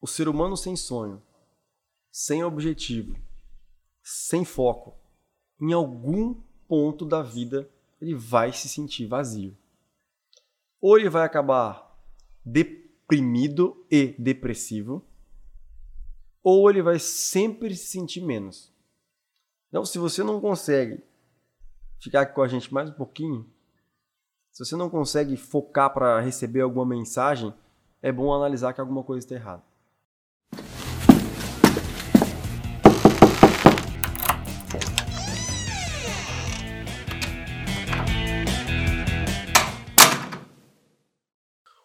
o ser humano sem sonho, sem objetivo, sem foco, em algum ponto da vida ele vai se sentir vazio. Ou ele vai acabar deprimido e depressivo, ou ele vai sempre se sentir menos. Então, se você não consegue ficar aqui com a gente mais um pouquinho, se você não consegue focar para receber alguma mensagem, é bom analisar que alguma coisa está errada.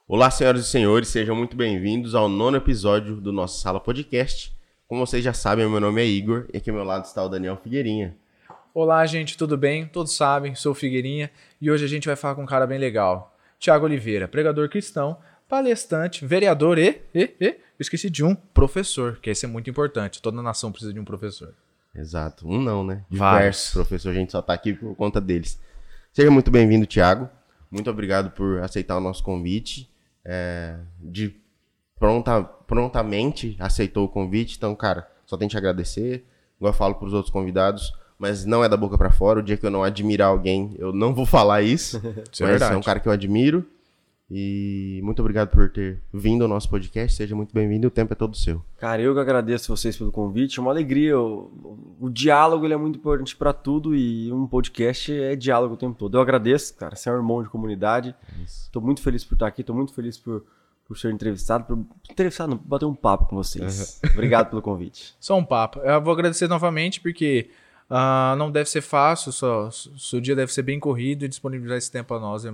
Olá, senhoras e senhores, sejam muito bem-vindos ao nono episódio do nosso Sala Podcast. Como vocês já sabem, meu nome é Igor e aqui ao meu lado está o Daniel Figueirinha. Olá, gente, tudo bem? Todos sabem, sou o Figueirinha e hoje a gente vai falar com um cara bem legal. Tiago Oliveira, pregador cristão, palestrante, vereador e, e, e, esqueci de um, professor, que esse é muito importante. Toda nação precisa de um professor. Exato, um não, né? Diversos professores, a gente só está aqui por conta deles. Seja muito bem-vindo, Tiago. Muito obrigado por aceitar o nosso convite é, de pronta, prontamente aceitou o convite. Então, cara, só tem que te agradecer. Igual eu falo para os outros convidados, mas não é da boca para fora. O dia que eu não admirar alguém, eu não vou falar isso. Isso é mas verdade. é um cara que eu admiro. E muito obrigado por ter vindo ao nosso podcast. Seja muito bem-vindo. O tempo é todo seu. Cara, eu que agradeço vocês pelo convite. É uma alegria. O, o diálogo ele é muito importante para tudo e um podcast é diálogo o tempo todo. Eu agradeço, cara. Você é um irmão de comunidade. Estou muito feliz por estar aqui. Estou muito feliz por, por ser entrevistado, por entrevistado, não, por bater um papo com vocês. Obrigado pelo convite. Só um papo. Eu vou agradecer novamente porque ah, não deve ser fácil, só, seu dia deve ser bem corrido e disponibilizar esse tempo a nós, é-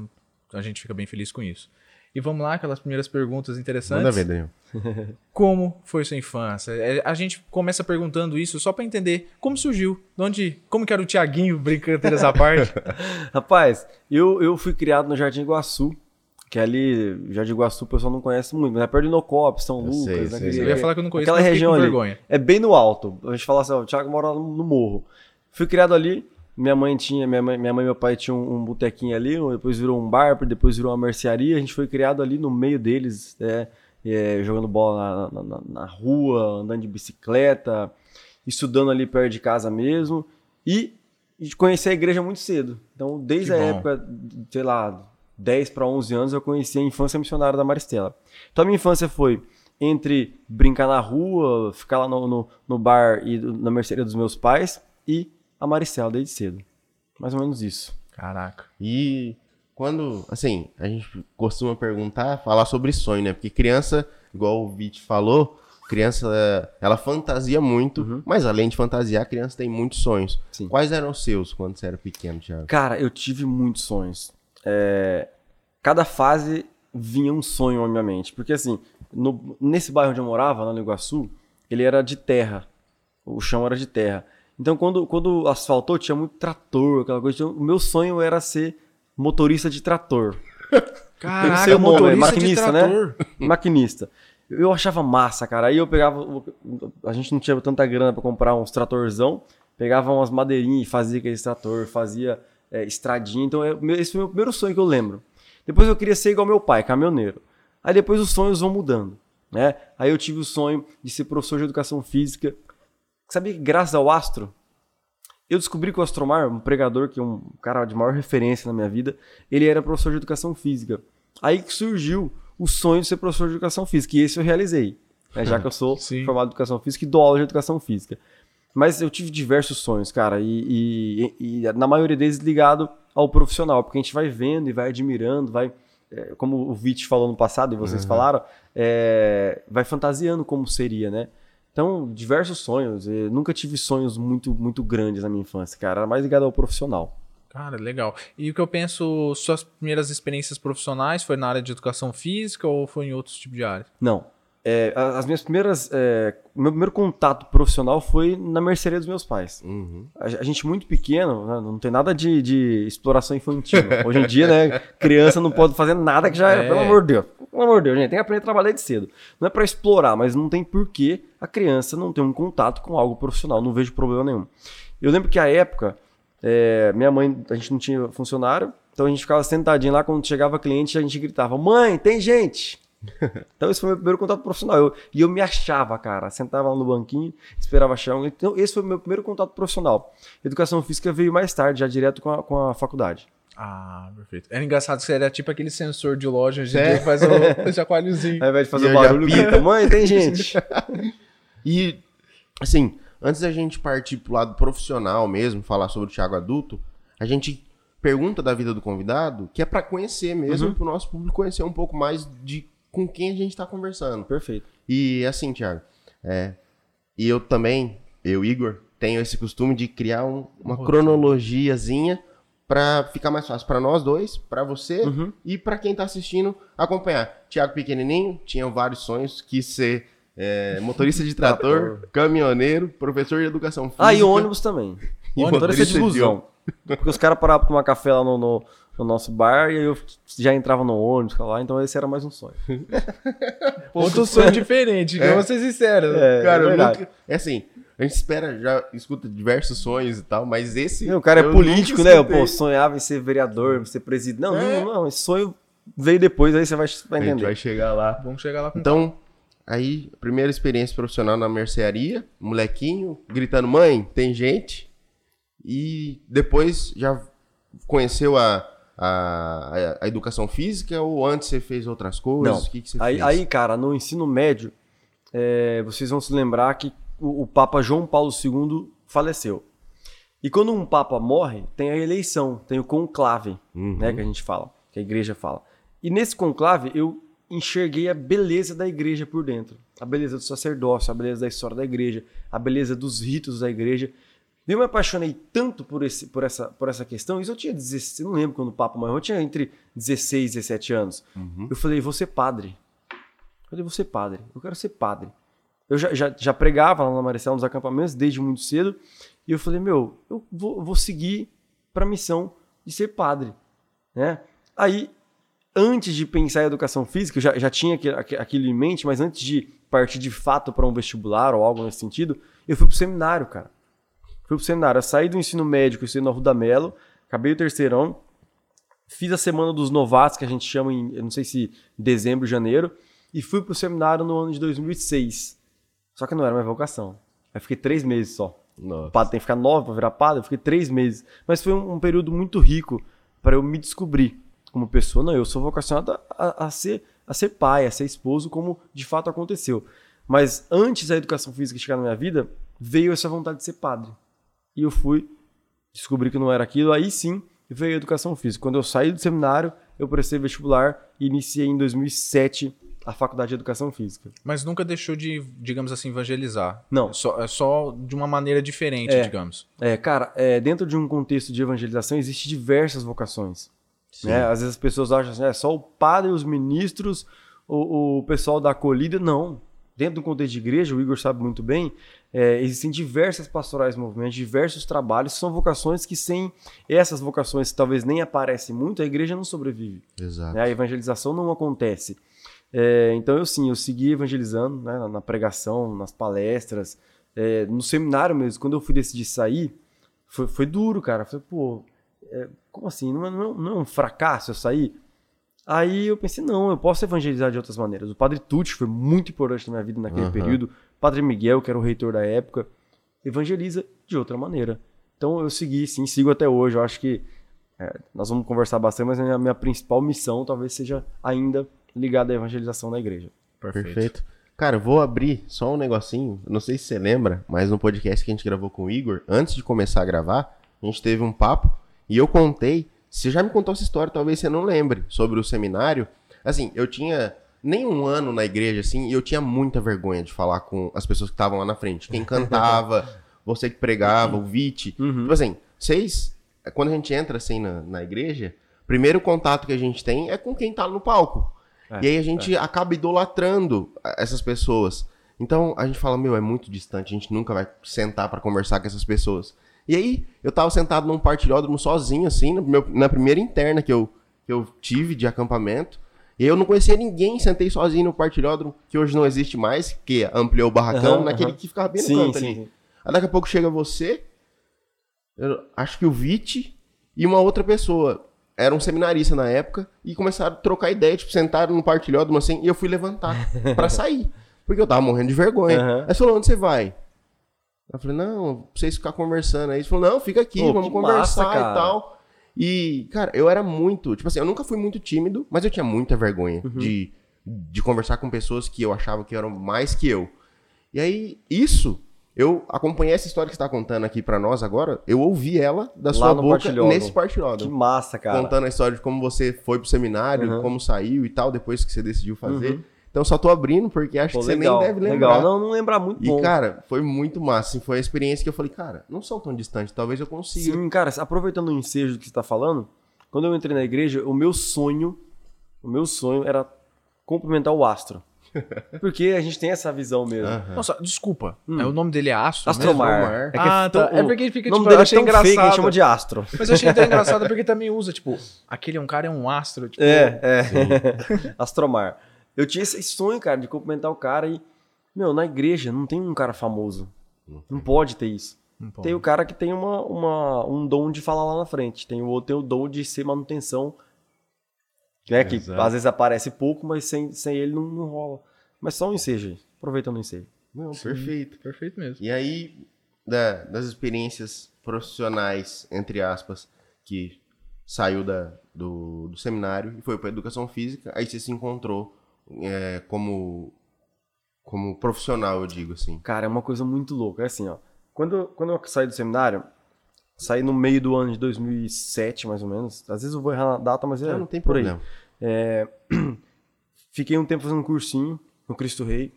a gente fica bem feliz com isso. E vamos lá, aquelas primeiras perguntas interessantes. Manda ver, Daniel. Como foi sua infância? É, A gente começa perguntando isso só pra entender como surgiu, de onde, como que era o Tiaguinho, brincadeiras à parte. Rapaz, eu, eu fui criado no Jardim Iguaçu, que ali, Jardim Iguaçu o pessoal não conhece muito, mas é perto de Inocop, São Eu Lucas, sei, né, sei. Eu ia falar que eu não conheço, Aquela região com ali. vergonha. É bem no alto. A gente fala assim, ó, o Thiago mora no morro. Fui criado ali, minha mãe tinha, minha mãe, minha mãe e meu pai tinham um, um botequinho ali, depois virou um bar, depois virou uma mercearia. A gente foi criado ali no meio deles, é, é, jogando bola na, na- na- rua, andando de bicicleta, estudando ali perto de casa mesmo. E a gente conhecia a igreja muito cedo. Então, desde Que a bom. época, sei lá, 10 para 11 anos, eu conheci a infância missionária da Maristela. Então, a minha infância foi entre brincar na rua, ficar lá no, no, no bar e na mercearia dos meus pais e a Maristela desde cedo. Mais ou menos isso. Caraca. E quando, assim, a gente costuma perguntar, falar sobre sonho, né? Porque criança, igual o Vit falou, criança, ela fantasia muito, mas além de fantasiar, a criança tem muitos sonhos. Sim. Quais eram os seus quando você era pequeno, Thiago? Cara, eu tive muitos sonhos. É, Cada fase vinha um sonho na minha mente. Porque assim, no- nesse bairro onde eu morava, lá no Iguaçu, ele era de terra. O chão era de terra. Então, quando, quando asfaltou, tinha muito trator, aquela coisa. Então, o meu sonho era ser motorista de trator. Caraca, sei o nome, motorista é maquinista, de né? trator. maquinista. Eu achava massa, cara. Aí eu pegava. A gente não tinha tanta grana pra comprar uns tratorzão. Pegava umas madeirinhas e fazia aquele trator, fazia é, estradinha. Então, é- esse foi o meu primeiro sonho que eu lembro. Depois eu queria ser igual meu pai, caminhoneiro. Aí depois os sonhos vão mudando, né? Aí eu tive o sonho de ser professor de educação física. Sabia que graças ao astro, eu descobri que o Astromar, um pregador que é um cara de maior referência na minha vida, ele era professor de educação física. Aí que surgiu o sonho de ser professor de educação física, e esse eu realizei, né? já que eu sou Sim. formado em educação física e dou aula de educação física. Mas eu tive diversos sonhos, cara, e, e- e na maioria deles ligado ao profissional, porque a gente vai vendo e vai admirando, vai, é, como o Vit falou no passado e vocês falaram, é, vai fantasiando como seria, né? Então, diversos sonhos. Eu nunca tive sonhos muito, muito grandes na minha infância, cara. Era mais ligado ao profissional. Cara, legal. E o que eu penso, suas primeiras experiências profissionais foi na área de educação física ou foi em outros tipos de áreas? Não. É, as minhas primeiras. É, o meu primeiro contato profissional foi na mercearia dos meus pais. Uhum. A, a gente muito pequeno, né, não tem nada de, de exploração infantil. Hoje em dia, né, criança não pode fazer nada que já é, pelo amor de Deus. Pelo amor de Deus, gente, tem que aprender a trabalhar desde cedo. Não é pra explorar, mas não tem porquê a criança não ter um contato com algo profissional. Não vejo problema nenhum. Eu lembro que a época, é, minha mãe, a gente não tinha funcionário, então a gente ficava sentadinho lá, quando chegava cliente, a gente gritava: Mãe, tem gente! Então esse foi o meu primeiro contato profissional. Eu- e eu me achava, cara. Sentava lá no banquinho, esperava achar um. Então esse foi o meu primeiro contato profissional. Educação física veio mais tarde, já direto com a, com a faculdade. Ah, perfeito. Era engraçado que você era tipo aquele sensor de loja hoje em É. faz o chacoalhozinho. Ao invés de fazer E o barulho, grita, mãe, tem gente. E, assim, antes da gente partir pro lado profissional mesmo, falar sobre o Thiago adulto, a gente pergunta da vida do convidado, que é pra conhecer mesmo, Uhum. pro nosso público conhecer um pouco mais de com quem a gente tá conversando. Perfeito. E assim, Thiago, é, e eu também, eu, Igor, tenho esse costume de criar um- uma cronologiazinha pra ficar mais fácil pra nós dois, pra você Uhum. e pra quem tá assistindo acompanhar. Thiago pequenininho, tinha vários sonhos, quis ser é, motorista de trator, caminhoneiro, professor de educação física. Ah, e ônibus também. E Ônibus, motorista de motorista de busão. Porque os caras paravam pra tomar café lá no, no, no nosso bar e aí eu já entrava no ônibus lá, então esse era mais um sonho. Outro sonho diferente, que eu vou ser sincero. É, Cara, eu verdade. nunca. É assim, a gente espera, já escuta diversos sonhos e tal, mas esse. O cara é eu político, né? escutei. Pô, sonhava em ser vereador, ser presidente. Não, É. não, não, esse sonho veio depois, aí você vai, vai A gente entender. vai chegar lá. Vamos chegar lá com Então, aí, primeira experiência profissional na mercearia, molequinho, gritando, mãe, tem gente. E depois já conheceu a, a, a educação física ou antes você fez outras coisas? Não. O que, que você Aí, fez? aí, cara, no ensino médio, é, vocês vão se lembrar que o, o Papa João Paulo II faleceu. E quando um Papa morre, tem a eleição, tem o conclave, Uhum. né, que a gente fala, que a igreja fala. E nesse conclave eu enxerguei a beleza da igreja por dentro. A beleza do sacerdócio, a beleza da história da igreja, a beleza dos ritos da igreja. Eu me apaixonei tanto por, esse, por, essa, por essa questão. Isso eu tinha 16, eu não lembro quando o Papa morreu, eu tinha entre 16 e 17 anos. Eu falei, vou ser padre. Eu falei, vou ser padre. Eu quero ser padre. Eu já, já, já pregava lá na Maricela nos acampamentos desde muito cedo. E eu falei, meu, eu vou, vou seguir para a missão de ser padre. Né? Aí, antes de pensar em educação física, eu já, já tinha aqui- aqui- aquilo em mente, mas antes de partir de fato para um vestibular ou algo nesse sentido, eu fui pro seminário, cara. Fui pro seminário. Eu saí do ensino médico, eu estudei no Arruda Melo, acabei o terceirão, fiz a semana dos novatos, que a gente chama em, eu não sei se dezembro, janeiro, e fui pro seminário no ano de 2006. Só que não era minha vocação. Aí fiquei três meses só. O Nossa. padre tem que ficar nove pra virar padre, eu fiquei três meses. Mas foi um, um período muito rico para eu me descobrir como pessoa. Não, eu sou vocacionado a, a- a ser, a ser pai, a ser esposo, como de fato aconteceu. Mas antes da educação física chegar na minha vida, veio essa vontade de ser padre. E eu fui, descobri que não era aquilo, aí sim veio a educação física. Quando eu saí do seminário, eu prestei vestibular e iniciei em 2007 a faculdade de educação física. Mas nunca deixou de, digamos assim, evangelizar. Não. Só, é só de uma maneira diferente, É. digamos. É, cara, é, dentro de um contexto de evangelização existe diversas vocações. Sim. Né? Às vezes as pessoas acham assim, é só o padre, os ministros, o, o pessoal da acolhida. Não. Dentro do contexto de igreja, o Igor sabe muito bem, é, existem diversas pastorais movimentos, diversos trabalhos, são vocações que sem essas vocações que talvez nem aparecem muito, a igreja não sobrevive. Exato. né? A evangelização não acontece. É, então eu sim, eu segui evangelizando né, na- pregação, nas palestras, é, no seminário mesmo. Quando eu fui decidir sair, foi, foi duro, cara. Falei, pô, é, como assim? Não é, não é- não é um fracasso eu sair? Aí eu pensei, não, eu posso evangelizar de outras maneiras. O Padre Tucci foi muito importante na minha vida naquele Aham. período. O Padre Miguel, que era o reitor da época, evangeliza de outra maneira. Então eu segui, sim, sigo até hoje. Eu acho que é, nós vamos conversar bastante, mas a minha, minha principal missão talvez seja ainda ligada à evangelização da igreja. Perfeito. Cara, eu vou abrir só um negocinho. Não sei se você lembra, mas no podcast que a gente gravou com o Igor, antes de começar a gravar, a gente teve um papo e eu contei. Você já me contou essa história, talvez você não lembre, sobre o seminário. Assim, eu tinha nem um ano na igreja, assim, e eu tinha muita vergonha de falar com as pessoas que estavam lá na frente. Quem cantava, você que pregava, o Vite. Uhum. Tipo assim, vocês, quando a gente entra assim na, na igreja, primeiro contato que a gente tem é com quem tá no palco. É, e aí a gente acaba idolatrando essas pessoas. Então a gente fala, meu, é muito distante, a gente nunca vai sentar pra conversar com essas pessoas. E aí eu tava sentado num partilhódromo sozinho, assim, meu- na primeira interna que eu, que eu tive de acampamento. E eu não conhecia ninguém, sentei sozinho no partilhódromo, que hoje não existe mais, que ampliou o barracão, Aham, naquele aham. que ficava bem no Sim, canto sim, ali. sim. Aí daqui a pouco chega você, eu acho que o Vite e uma outra pessoa. era um seminarista na época e começaram a trocar ideia, tipo, sentaram no partilhódromo assim, e eu fui levantar pra sair. Porque eu tava morrendo de vergonha. Aham. Aí ele falou, onde você vai? Eu falei, não, pra vocês ficar conversando aí. Ele falou, não, fica aqui, Pô, vamos que conversar massa, e tal. E, cara, eu era muito, tipo assim, eu nunca fui muito tímido, mas eu tinha muita vergonha Uhum. de, de conversar com pessoas que eu achava que eram mais que eu. E aí, isso, eu acompanhei essa história que você tá contando aqui pra nós agora, eu ouvi ela da sua no boca nesse Que partilhódromo. massa, cara. Contando a história de como você foi pro seminário, Uhum. como saiu e tal, depois que você decidiu fazer. Uhum. Então só tô abrindo, porque acho Pô, que você legal, nem deve lembrar. Legal, não, não lembrar muito E, bom. cara, foi muito massa. Assim, foi a experiência que eu falei, cara, não são tão distantes, talvez eu consiga. Sim, cara, aproveitando o ensejo que você tá falando, quando eu entrei na igreja, o meu sonho, o meu sonho era cumprimentar o astro. Porque a gente tem essa visão mesmo. Aham. Nossa, desculpa. Hum. É, o nome dele é Astro Astromar. Astromar. É que Ah, tão- tá. É porque fica, o nome tipo, dele eu é achei tão fake, a gente engraçado. chama de astro. Mas eu achei até engraçado porque também usa, tipo, aquele é um cara, é um astro. Tipo, É, é. Astromar. Eu tinha esse sonho, cara, de cumprimentar o cara e, meu, na igreja não tem um cara famoso. Não pode ter isso. pode. Tem o cara que tem uma, uma- um dom de falar lá na frente. Tem o outro tem o dom de ser manutenção. Né, que Exato. às vezes aparece pouco, mas sem, sem ele não, não rola. Mas só um ensejo aí. Aproveitando o ensejo. Não, perfeito. Perfeito mesmo. E aí, da- das experiências profissionais, entre aspas, que saiu da, do, do seminário e foi para educação física, aí você se encontrou é, como, como profissional, eu digo assim. Cara, é uma coisa muito louca. É assim, ó. Quando, quando eu saí do seminário, saí no meio do ano de 2007, mais ou menos. Às vezes eu vou errar na data, mas é não tem por aí. problema. É, Fiquei um tempo fazendo um cursinho no Cristo Rei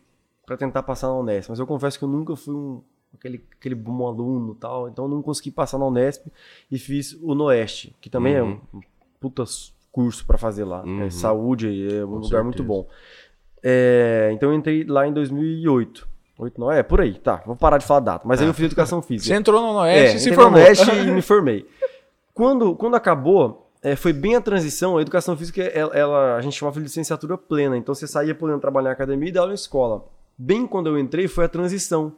pra tentar passar na Unesp. Mas eu confesso que eu nunca fui um, aquele, aquele bom aluno tal. Então eu não consegui passar na Unesp e fiz o Noeste, que também é um puta curso pra fazer lá. Uhum. É saúde, é um Com lugar muito certeza. bom. É, então eu entrei lá em 2008. 8, não, é, por aí, tá. Vou parar de falar data. Mas aí eu fiz educação física. Você entrou no Noeste É, e se entrei no formou. Neste e me formei. Quando, quando acabou, é, foi bem a transição. A educação física, ela, ela- a gente chamava de licenciatura plena. Então você saía podendo trabalhar em academia e dar aula em escola. Bem quando eu entrei, foi a transição.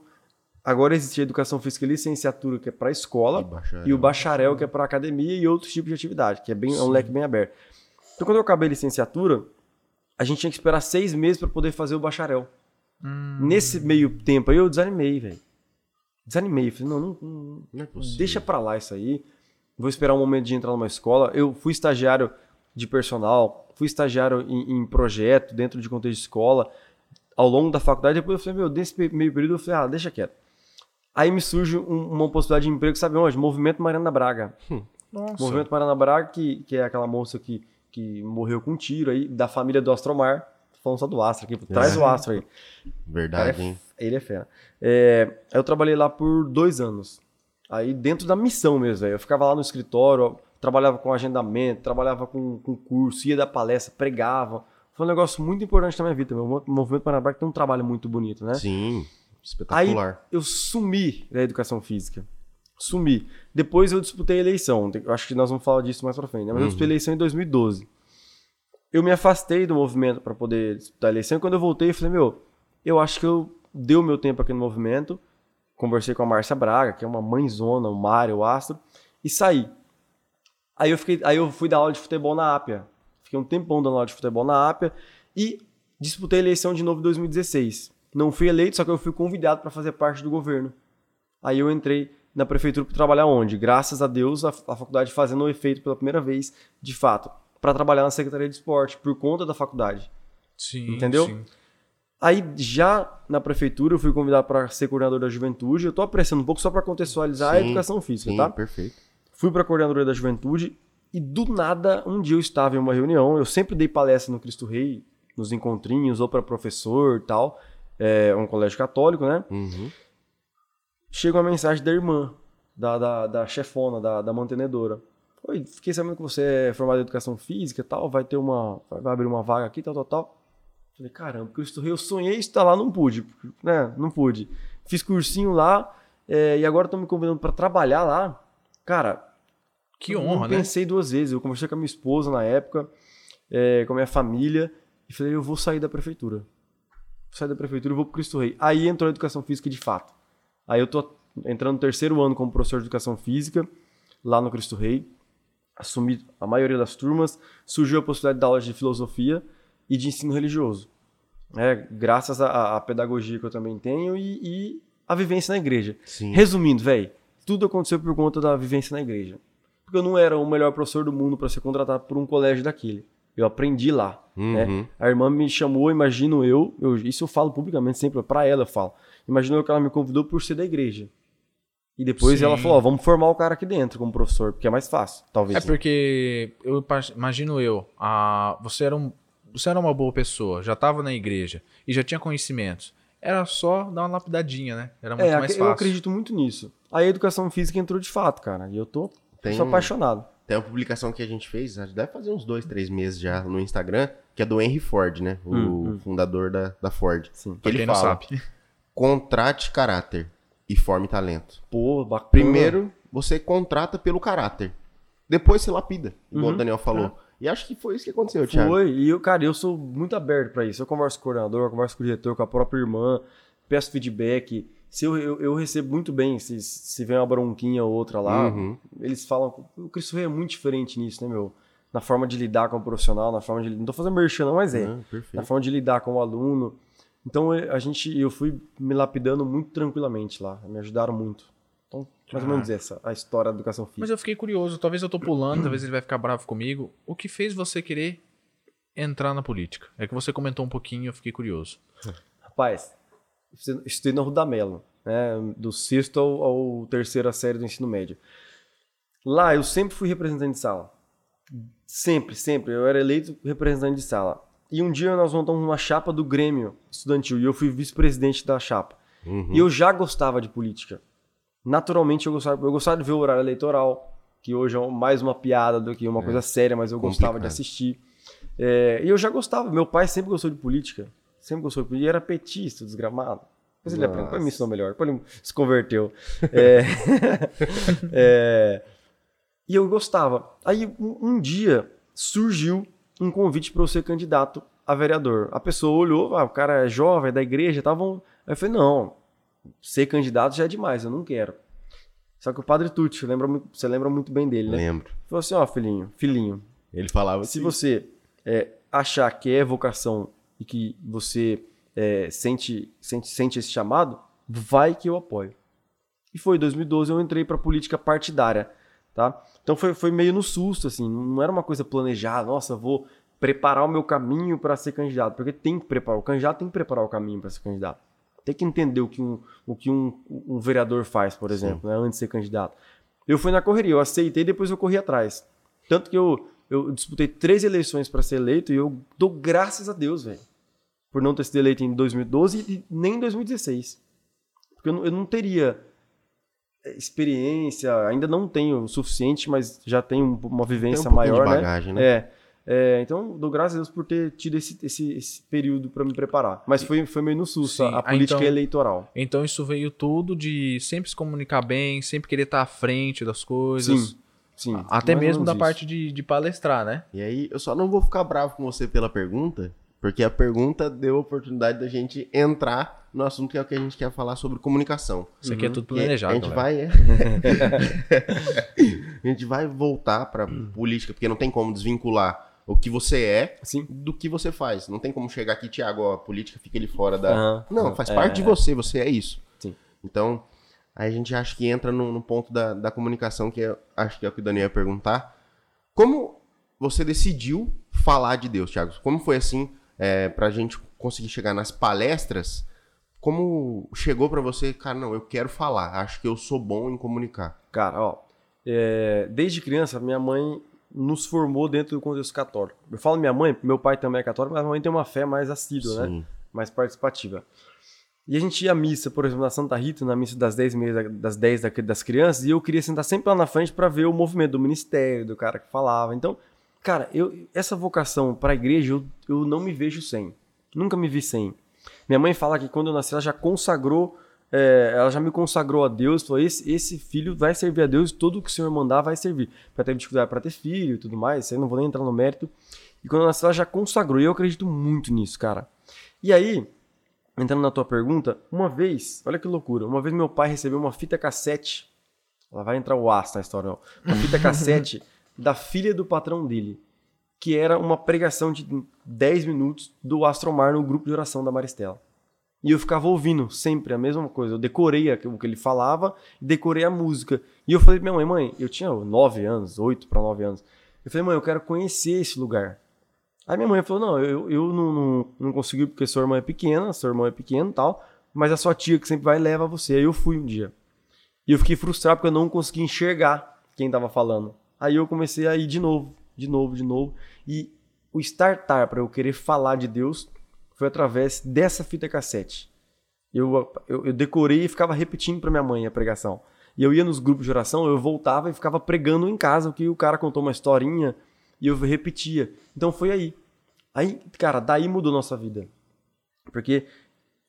Agora existe a educação física e licenciatura, que é para escola, E bacharel. e o bacharel, que é para academia e outros tipos de atividade, que é, bem, é um leque bem aberto. Então quando eu acabei a licenciatura, a gente tinha que esperar seis meses para poder fazer o bacharel. Hum. Nesse meio tempo aí eu desanimei, velho. Desanimei. Falei, não, não, não, Não é possível. Deixa pra lá isso aí. Vou esperar um momento de entrar numa escola. Eu fui estagiário de personal, fui estagiário em, em projeto, dentro de contexto de escola, ao longo da faculdade. Depois eu falei, meu, desse meio período, eu falei, ah, deixa quieto. Aí me surge um- uma possibilidade de emprego, sabe onde? Movimento Mariana Braga. Nossa. Movimento Mariana Braga, que, que é aquela moça que, que morreu com um tiro aí, da família do Astromar. Falando só do Astro aqui, traz o Astro aí. Verdade, é hein? ele é fera. É, eu trabalhei lá por dois anos. Aí dentro da missão mesmo, velho. Eu ficava lá no escritório, trabalhava com agendamento, trabalhava com, com curso, ia dar palestra, pregava. Foi um negócio muito importante na minha vida. Meu o Movimento Paraná tem um trabalho muito bonito, né? Sim, Aí espetacular. eu sumi da educação física. Sumi. Depois eu disputei a eleição. Acho que nós vamos falar disso mais pra frente. né? Mas eu disputei a eleição em 2012. Eu me afastei do movimento para poder disputar a eleição. E quando eu voltei, eu falei, meu, eu acho que eu dei o meu tempo aqui no movimento. Conversei com a Márcia Braga, que é uma mãezona, o Mário, o Astro, e saí. Aí eu, fiquei, aí eu fui dar aula de futebol na Ápia. Fiquei um tempão dando aula de futebol na Ápia e disputei a eleição de novo em 2016. Não fui eleito, só que eu fui convidado para fazer parte do governo. Aí eu entrei na prefeitura para trabalhar onde? Graças a Deus, a, a faculdade fazendo o efeito pela primeira vez, de fato, para trabalhar na Secretaria de Esporte, por conta da faculdade. Sim, Entendeu? sim. Aí, já na prefeitura, eu fui convidado para ser coordenador da juventude. Eu tô apressando um pouco só para contextualizar a Sim, educação física, Sim, tá? perfeito. Fui para coordenadoria da juventude e do nada, um dia eu estava em uma reunião. Eu sempre dei palestra no Cristo Rei, nos encontrinhos, ou para professor e tal. É um colégio católico, né? Uhum. Chega uma mensagem da irmã, da, da, da chefona, da, da mantenedora. Oi, fiquei sabendo que você é formado em educação física e tal, vai ter uma. Vai abrir uma vaga aqui, tal, tal, tal. Falei, caramba, Cristo Rei, eu sonhei estar lá, não pude, né? Não pude. Fiz cursinho lá, é, e agora estão me convidando para trabalhar lá. Cara, Que eu honra, não né? pensei duas vezes. Eu conversei com a minha esposa na época, é, com a minha família, e falei, eu vou sair da prefeitura. Vou sair da prefeitura e vou pro Cristo Rei. Aí entrou a educação física de fato. Aí eu tô entrando no terceiro ano como professor de educação física, lá no Cristo Rei. assumi a maioria das turmas, surgiu a possibilidade de dar aula de filosofia e de ensino religioso. É, graças à, à pedagogia que eu também tenho e, e a vivência na igreja. Sim. Resumindo, velho, tudo aconteceu por conta da vivência na igreja. Porque eu não era o melhor professor do mundo para ser contratado por um colégio daquele. Eu aprendi lá. Né? Uhum. A irmã me chamou, imagino eu, eu, isso eu falo publicamente sempre, para ela eu falo. Imagino eu que ela me convidou por ser da igreja. E depois Sim. ela falou: ó, vamos formar o cara aqui dentro como professor, porque é mais fácil, talvez. É porque eu imagino eu, a, você era um, você era uma boa pessoa, já estava na igreja e já tinha conhecimentos. Era só dar uma lapidadinha, né? Era muito É, mais eu fácil. acredito muito nisso. A educação física entrou de fato, cara. E eu tô Tem sou apaixonado. Tem uma publicação que a gente fez, acho que deve fazer uns dois, três meses já no Instagram, que é do Henry Ford, né? O Hum, fundador da, da Ford. Sim. Que ele quem não fala, sabe. contrate caráter e forme talento. Pô, bacana. Primeiro, você contrata pelo caráter. Depois você lapida, igual Uhum. o Daniel falou. E acho que foi isso que aconteceu, Thiago. Foi, e eu, cara, eu sou muito aberto pra isso. Eu converso com o coordenador, eu converso com o diretor, com a própria irmã, peço feedback. Se eu, eu, eu recebo muito bem, se, se vem uma bronquinha ou outra lá, Uhum. eles falam. O Cristo Rei é muito diferente nisso, né, meu? Na forma de lidar com o profissional, na forma de. Não tô fazendo merchan, não, mas é. Ah, na forma de lidar com o aluno. Então eh, a gente, eu fui me lapidando muito tranquilamente lá, me ajudaram muito. Então, mais ou menos essa, a história da educação física. Mas eu fiquei curioso, talvez eu tô pulando, talvez ele vai ficar bravo comigo. O que fez você querer entrar na política? É que você comentou um pouquinho e eu fiquei curioso. Rapaz, estudei na Ruda Melo, né? Do sexto ao, ao terceira série do ensino médio. Lá eu sempre fui representante de sala. Sempre, sempre. Eu era eleito representante de sala. E um dia nós montamos uma chapa do Grêmio Estudantil e eu fui vice-presidente da chapa. Uhum. E eu já gostava de política. Naturalmente eu gostava, eu gostava de ver o horário eleitoral, que hoje é mais uma piada do que uma coisa séria, mas eu gostava de complicado. assistir. É, e eu já gostava. Meu pai sempre gostou de política. Sempre gostou. E era petista, desgramado. Depois ele aprendeu. Depois me ensinou melhor. Depois ele se converteu. É, é, e eu gostava. Aí um, um dia surgiu um convite para eu ser candidato a vereador. A pessoa olhou, ah, o cara é jovem, é da igreja, estavam. Aí eu falei, não, ser candidato já é demais, eu não quero. Só que o padre Tucci, lembra, você lembra muito bem dele, né? Lembro. Falou assim, ó, filhinho, filhinho, Ele falava se assim. você é, achar que é vocação e que você é, sente, sente, sente esse chamado, vai que eu apoio. E foi em 2012 eu entrei para política partidária, tá? Então foi, foi meio no susto, assim, não era uma coisa planejada, nossa, vou preparar o meu caminho para ser candidato, porque tem que preparar, o candidato tem que preparar o caminho para ser candidato. Tem que entender o que um, o que um, um vereador faz, por exemplo, né, antes de ser candidato. Eu fui na correria, eu aceitei, depois eu corri atrás. Tanto que eu, eu disputei três eleições para ser eleito e eu dou graças a Deus, velho, por não ter sido eleito em 2012 e nem em 2016. Porque eu não, eu não teria é, experiência, ainda não tenho o suficiente, mas já tenho uma vivência um pouquinho de maior, bagagem, né? né? É. É, então, dou graças a Deus por ter tido esse, esse, esse período para me preparar. Mas foi, foi meio no susto, a, a política então- eleitoral. Então isso veio tudo de sempre se comunicar bem, sempre querer estar à frente das coisas. Sim, sim. Até mesmo da menos parte de, de palestrar, né? E aí, eu só não vou ficar bravo com você pela pergunta, porque a pergunta deu a oportunidade da gente entrar no assunto que é o que a gente quer falar sobre comunicação. Isso aqui é tudo Que planejado. a gente galera. vai. a gente vai voltar pra política, porque não tem como desvincular o que você é Sim. do que você faz. Não tem como chegar aqui, Thiago, ó, a política fica ali fora da. Aham. Não, faz É, parte de você, você é isso. Sim. Então, aí a gente acha que entra no, no ponto da, da comunicação, que é- acho que é o que o Daniel ia perguntar. Como você decidiu falar de Deus, Thiago? Como foi assim, é, pra gente conseguir chegar nas palestras? Como chegou pra você, cara, não, eu quero falar, acho que eu sou bom em comunicar. Cara, ó, é, desde criança, minha mãe nos formou dentro do contexto católico. Eu falo minha mãe, meu pai também é católico, mas minha mãe tem uma fé mais assídua, né? Sim. Mais participativa. E a gente ia à missa, por exemplo, na Santa Rita, na missa das 10 meia da- das 10 da- das crianças, e eu queria sentar sempre lá na frente para ver o movimento do ministério, do cara que falava. Então, cara, eu, essa vocação para a igreja eu, eu não me vejo sem. Nunca me vi sem. Minha mãe fala que quando eu nasci, ela já consagrou, é, ela já me consagrou a Deus, falou: esse, esse filho vai servir a Deus, tudo que o Senhor mandar vai servir. Para ter dificuldade para ter filho e tudo mais, eu não vou nem entrar no mérito. E quando eu nasci, ela já consagrou, e eu acredito muito nisso, cara. E aí, entrando na tua pergunta, uma vez, olha que loucura, uma vez meu pai recebeu uma fita cassete, ela vai entrar o aço na história, ó, uma fita cassete da filha do patrão dele, que era uma pregação de 10 minutos do Astromar no grupo de oração da Maristela. E eu ficava ouvindo sempre a mesma coisa. Eu decorei o que ele falava, decorei a música. E eu falei pra minha mãe, mãe, eu tinha 9 anos, 8 para 9 anos. Eu falei, mãe, eu quero conhecer esse lugar. Aí minha mãe falou, não, eu, eu não, não, não consegui porque sua irmã é pequena, seu irmão é pequeno e tal, mas a sua tia que sempre vai leva você. Aí eu fui um dia. E eu fiquei frustrado porque eu não consegui enxergar quem tava falando. Aí eu comecei a ir de novo, de novo, de novo. E o startar para eu querer falar de Deus foi através dessa fita cassete. Eu, eu, eu decorei e ficava repetindo para minha mãe a pregação. E eu ia nos grupos de oração, eu voltava e ficava pregando em casa que o cara contou uma historinha e eu repetia. Então foi aí. Aí, cara, daí mudou nossa vida. Porque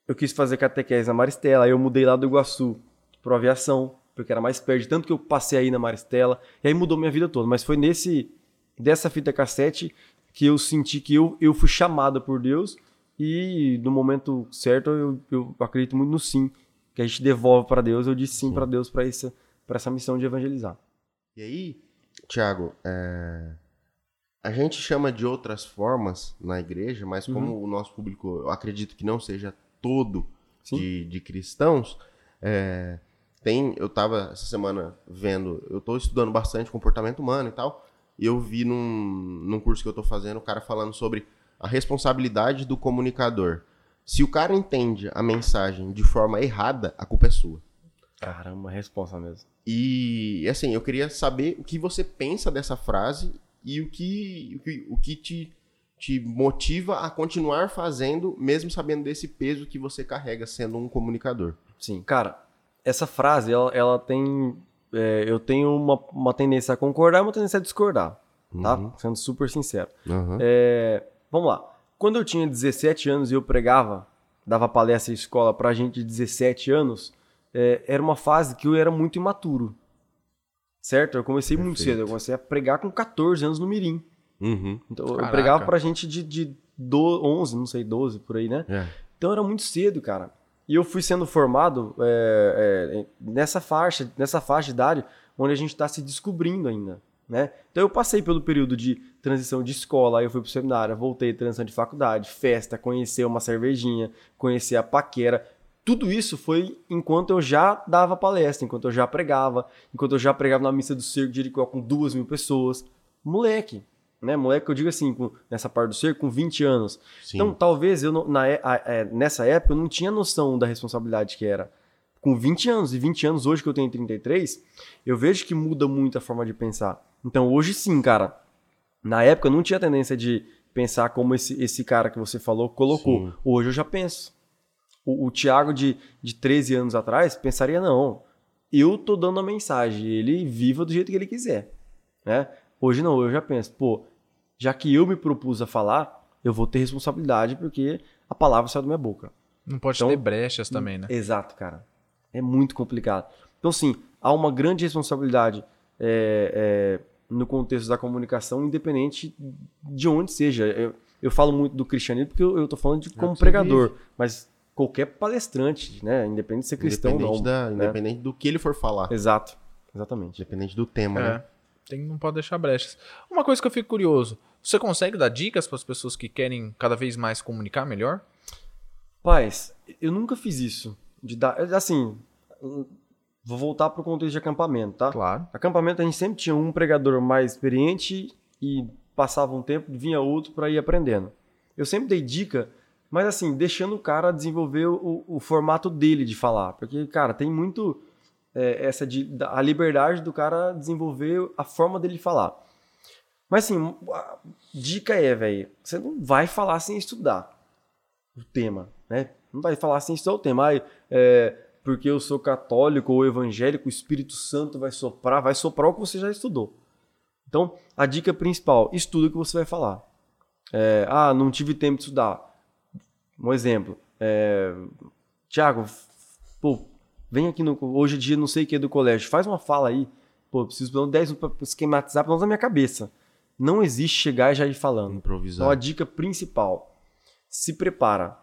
eu quis fazer catequese na Maristela, aí eu mudei lá do Iguaçu pro aviação, porque era mais perto, tanto que eu passei aí na Maristela, e aí mudou minha vida toda. Mas foi nesse dessa fita cassete que eu senti que eu, eu fui chamado por Deus e no momento certo eu, eu acredito muito no sim, que a gente devolve para Deus. Eu disse sim, sim. para Deus para essa, essa missão de evangelizar. E aí, Tiago, é... a gente chama de outras formas na igreja, mas como uhum. o nosso público, eu acredito que não seja todo de, de, cristãos, é... tem, eu estava essa semana vendo, eu estou estudando bastante comportamento humano e tal, e eu vi num, num curso que eu estou fazendo o cara falando sobre a responsabilidade do comunicador. Se o cara entende a mensagem de forma errada, a culpa é sua. Caramba, responsa mesmo. E assim, eu queria saber o que você pensa dessa frase e o que, o que, o que te, te motiva a continuar fazendo, mesmo sabendo desse peso que você carrega sendo um comunicador. Sim, cara, essa frase, ela, ela tem. É, eu tenho uma, uma tendência a concordar e uma tendência a discordar, tá? Uhum. Sendo super sincero. Uhum. É, Vamos lá. Quando eu tinha 17 anos e eu pregava, dava palestra em escola pra gente de 17 anos, é, era uma fase que eu era muito imaturo. Certo? Eu comecei Perfeito. muito cedo. Eu comecei a pregar com 14 anos no Mirim. Uhum. Então Caraca. eu pregava pra gente de, de 11, não sei, 12 por aí, né? É. Então era muito cedo, cara. E eu fui sendo formado é, é, nessa faixa, nessa faixa de idade onde a gente está se descobrindo ainda. Né? Então eu passei pelo período de transição de escola, aí eu fui pro seminário, voltei, transição de faculdade, festa, conhecer uma cervejinha, conhecer a paquera. Tudo isso foi enquanto eu já dava palestra, enquanto eu já pregava, enquanto eu já pregava na missa do Circo de Jericó com duas mil pessoas. Moleque, né? Moleque, eu digo assim, com, nessa parte do circo, com 20 anos. Sim. Então, talvez eu, na, a, a, é, nessa época, eu não tinha noção da responsabilidade que era com 20 anos, e 20 anos hoje que eu tenho 33, eu vejo que muda muito a forma de pensar. Então hoje sim, cara. Na época eu não tinha tendência de pensar como esse, esse cara que você falou colocou. Sim. Hoje eu já penso. O, o Thiago de, de 13 anos atrás pensaria, não, eu tô dando a mensagem, ele viva do jeito que ele quiser. Né? Hoje não, eu já penso, pô, já que eu me propus a falar, eu vou ter responsabilidade porque a palavra saiu da minha boca. Não pode então, ter brechas também, né? Exato, cara. É muito complicado. Então, sim, há uma grande responsabilidade é, é, no contexto da comunicação, independente de onde seja. Eu, eu falo muito do cristianismo porque eu, estou falando de como pregador, mas qualquer palestrante, né? Independente de ser cristão independente ou não. Da, né? Independente do que ele for falar. Exato. Exatamente. Independente do tema, né? Tem, não pode deixar brechas. Uma coisa que eu fico curioso: você consegue dar dicas para as pessoas que querem cada vez mais comunicar melhor? Paz, eu nunca fiz isso. De dar, assim, Vou voltar para o contexto de acampamento, tá? Claro. Acampamento a gente sempre tinha um pregador mais experiente e passava um tempo, vinha outro para ir aprendendo. Eu sempre dei dica, mas assim, deixando o cara desenvolver o, o formato dele de falar. Porque, cara, tem muito é, essa de, a liberdade do cara desenvolver a forma dele falar. Mas assim, dica é, velho, você não vai falar sem estudar o tema, né? Não vai falar sem estudar o tema. Ah, é, porque eu sou católico ou evangélico, o Espírito Santo vai soprar, vai soprar o que você já estudou. Então, a dica principal, estuda o que você vai falar. É, ah, não tive tempo de estudar. Um exemplo. É, Tiago, pô, vem aqui no. Hoje em dia não sei o que é do colégio. Faz uma fala aí. Pô, preciso pelo 10 minutos para esquematizar, pelo menos na minha cabeça. Não existe chegar e já ir falando. Improvisar. Então a dica principal: se prepara.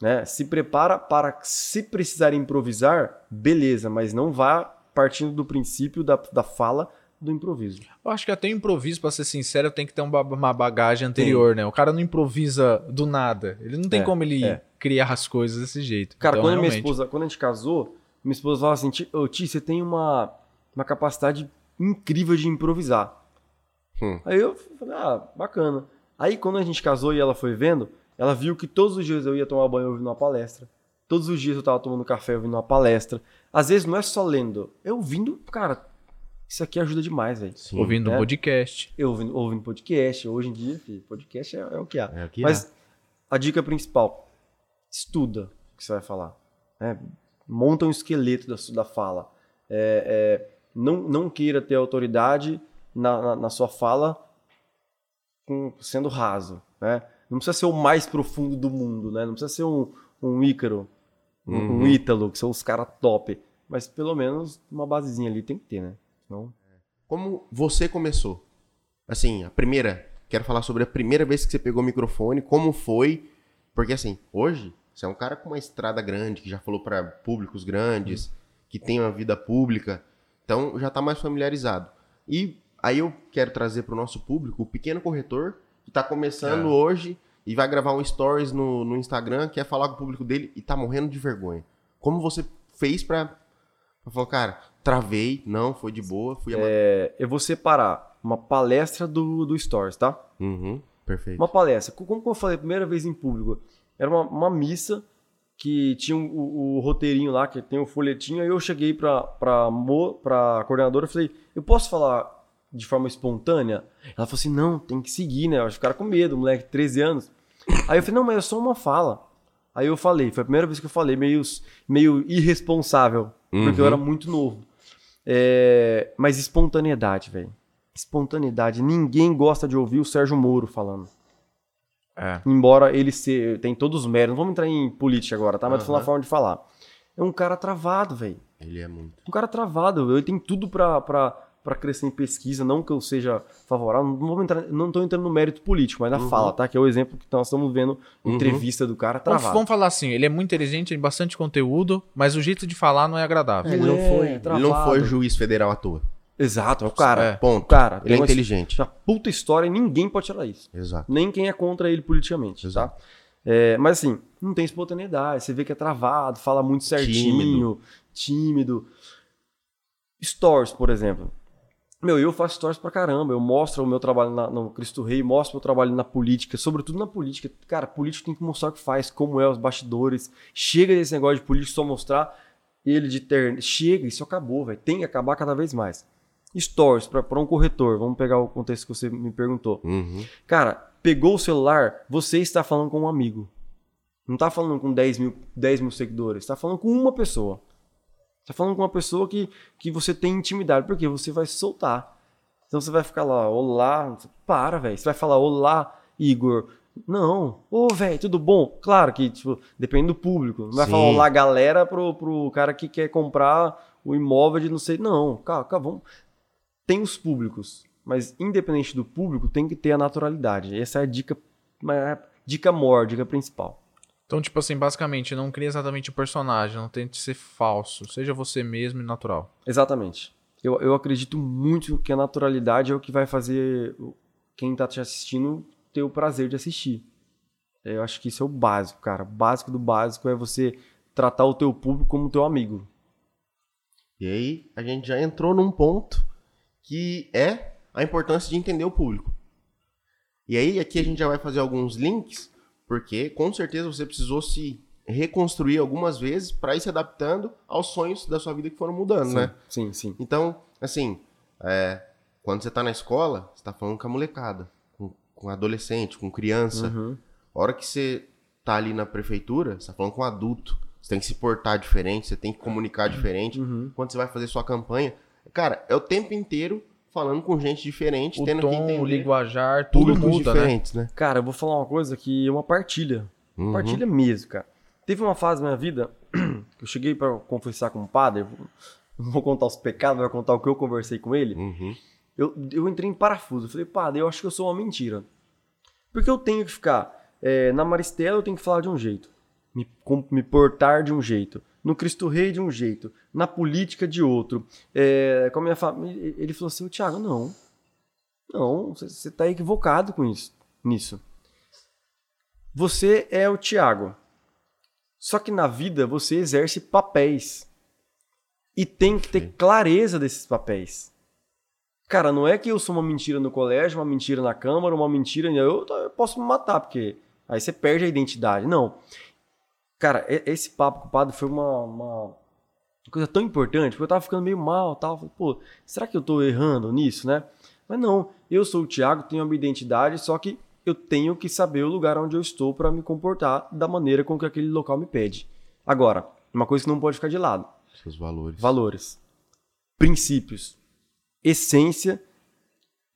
Né? Se prepara para, se precisar improvisar, beleza, mas não vá partindo do princípio da, da fala do improviso. Eu acho que até o improviso, pra ser sincero, tem que ter um uma bagagem anterior, né? O cara não improvisa do nada. Ele não tem É, como ele é. criar as coisas desse jeito. Cara, Então, quando minha realmente. esposa, quando a gente casou, minha esposa falava assim, "Ti- ô Ti, você tem uma, uma capacidade incrível de improvisar. Hum. Aí eu falei, ah, bacana. Aí quando a gente casou e ela foi vendo, ela viu que todos os dias eu ia tomar banho ouvindo uma palestra. Todos os dias eu tava tomando café ouvindo uma palestra. Às vezes não é só lendo, eu ouvindo, cara, isso aqui ajuda demais, velho. Ouvindo um né? podcast. Eu ouvindo, ouvindo podcast, hoje em dia, filho, podcast é, é o que há. É o que Mas a dica principal, estuda o que você vai falar. né? Monta um esqueleto da, da fala. É, é, não, não queira ter autoridade na, na, na sua fala com- sendo raso. Né? Não precisa ser o mais profundo do mundo, né? não precisa ser um, um Ícaro, um, um Uhum. Ítalo, que são os caras top. Mas pelo menos uma basezinha ali tem que ter, né? Senão... Como você começou? Assim, a primeira. Quero falar sobre a primeira vez que você pegou o microfone, como foi. Porque assim, hoje, você é um cara com uma estrada grande, que já falou para públicos grandes, que tem uma vida pública. Então já tá mais familiarizado. E aí eu quero trazer para o nosso público o pequeno corretor que tá começando É. hoje e vai gravar um stories no, no Instagram, quer falar com o público dele e tá morrendo de vergonha. Como você fez pra, pra falar, cara, travei, não, foi de boa, fui. É, eu vou separar uma palestra do, do Stories, tá? Uhum, perfeito. Uma palestra. Como eu falei a primeira vez em público, era uma, uma missa que tinha o, o- o roteirinho lá, que tem o folhetinho, aí eu cheguei pra, pra, mo- pra coordenadora e falei, eu posso falar de forma espontânea? Ela falou assim, não, tem que seguir, né? Eu acho que ficaram com medo, moleque, 13 anos. Aí eu falei, não, mas é só uma fala. Aí eu falei, foi a primeira vez que eu falei, meio, meio irresponsável, porque eu Uhum. era muito novo. É, mas espontaneidade, velho. Espontaneidade. Ninguém gosta de ouvir o Sérgio Moro falando. É. Embora ele se, tem todos os méritos. Não vamos entrar em política agora, tá? Mas tô falando a forma de falar. É um cara travado, velho. Ele é muito. Um cara travado. Ele tem tudo pra, pra, pra crescer em pesquisa. Não que eu seja favorável. Não, vamos entrar, não tô entrando no mérito político, mas na fala, tá? Que é o exemplo que nós estamos vendo. Uhum. Entrevista do cara Vamos, travado. vamos falar assim, ele é muito inteligente, tem bastante conteúdo, mas o jeito de falar não é agradável. Ele não, é, foi, ele não foi juiz federal à toa. Exato, é o cara. É. Ponto. Cara. Ele é uma- inteligente. uma puta história e ninguém pode tirar isso. Exato. nem quem é contra ele politicamente, Exato. tá? É, mas assim, não tem espontaneidade, você vê que é travado, fala muito certinho, tímido. Stories, por exemplo. Meu, eu faço stories pra caramba, eu mostro o meu trabalho na- no Cristo Rei, mostro o meu trabalho na política, sobretudo na política. Cara, político tem que mostrar o que faz, como é os bastidores. Chega desse negócio de político só mostrar ele de ter. Chega, isso acabou, velho. Tem que acabar cada vez mais. Stories, pra, pra um corretor, vamos pegar o contexto que você me perguntou. Uhum. Cara, pegou o celular, você está falando com um amigo. Não está falando com 10 mil, 10 mil seguidores, está falando com uma pessoa. Está falando com uma pessoa que, que você tem intimidade, porque você vai se soltar. Então você vai ficar lá, olá, para, velho. Você vai falar, olá, Igor. Não, ô, velho, tudo bom? Claro que, tipo, depende do público. Não vai Sim. falar olá, galera, pro, pro cara que quer comprar o imóvel de não sei. Não, calma, calma, vamos. Tem os públicos, mas independente do público, tem que ter a naturalidade. Essa é a dica, a dica maior, a dica principal. Então, tipo assim, basicamente, não cria exatamente o personagem, não tente ser falso, seja você mesmo e natural. Exatamente. Eu, eu acredito muito que a naturalidade é o que vai fazer quem tá te assistindo ter o prazer de assistir. Eu acho que isso é o básico, cara. O básico do básico é você tratar o teu público como teu amigo. E aí a gente já entrou num ponto que é a importância de entender o público. E aí aqui a gente já vai fazer alguns links, porque com certeza você precisou se reconstruir algumas vezes para ir se adaptando aos sonhos da sua vida que foram mudando, né? Sim, sim. Então, assim, é, quando você tá na escola, você tá falando com a molecada, com, com adolescente, com criança. Uhum. A hora que você tá ali na prefeitura, você tá falando com um adulto. Você tem que se portar diferente, você tem que comunicar diferente. Uhum. Quando você vai fazer sua campanha, cara, é o tempo inteiro falando com gente diferente, O tendo que tom, entender o linguajar, tudo muda, né? diferentes, né? Cara, eu vou falar uma coisa que é uma partilha. Uhum. Partilha mesmo, cara. Teve uma fase na minha vida que eu cheguei pra confessar com um padre. Não vou contar os pecados, vou contar o que eu conversei com ele. Uhum. Eu, eu entrei em parafuso. Eu falei, padre, eu acho que eu sou uma mentira. Porque eu tenho que ficar. é, na Maristela eu tenho que falar de um jeito. Me, com- me portar de um jeito. No Cristo Rei de um jeito, na política de outro, é, com a minha família. Ele falou assim: Tiago, não. Não, você está equivocado com isso, nisso. Você é o Tiago. Só que na vida você exerce papéis. E tem que ter clareza desses papéis. Cara, não é que eu sou uma mentira no colégio, uma mentira na câmara, uma mentira. Eu, eu posso me matar, porque aí você perde a identidade. Não. Cara, esse papo com o padre foi uma, uma coisa tão importante, porque eu tava ficando meio mal tal. Falei, pô, será que eu tô errando nisso, né? Mas não, eu sou o Thiago, tenho a minha identidade, só que eu tenho que saber o lugar onde eu estou para me comportar da maneira com que aquele local me pede. Agora, uma coisa que não pode ficar de lado. Seus valores. Valores. Princípios. Essência.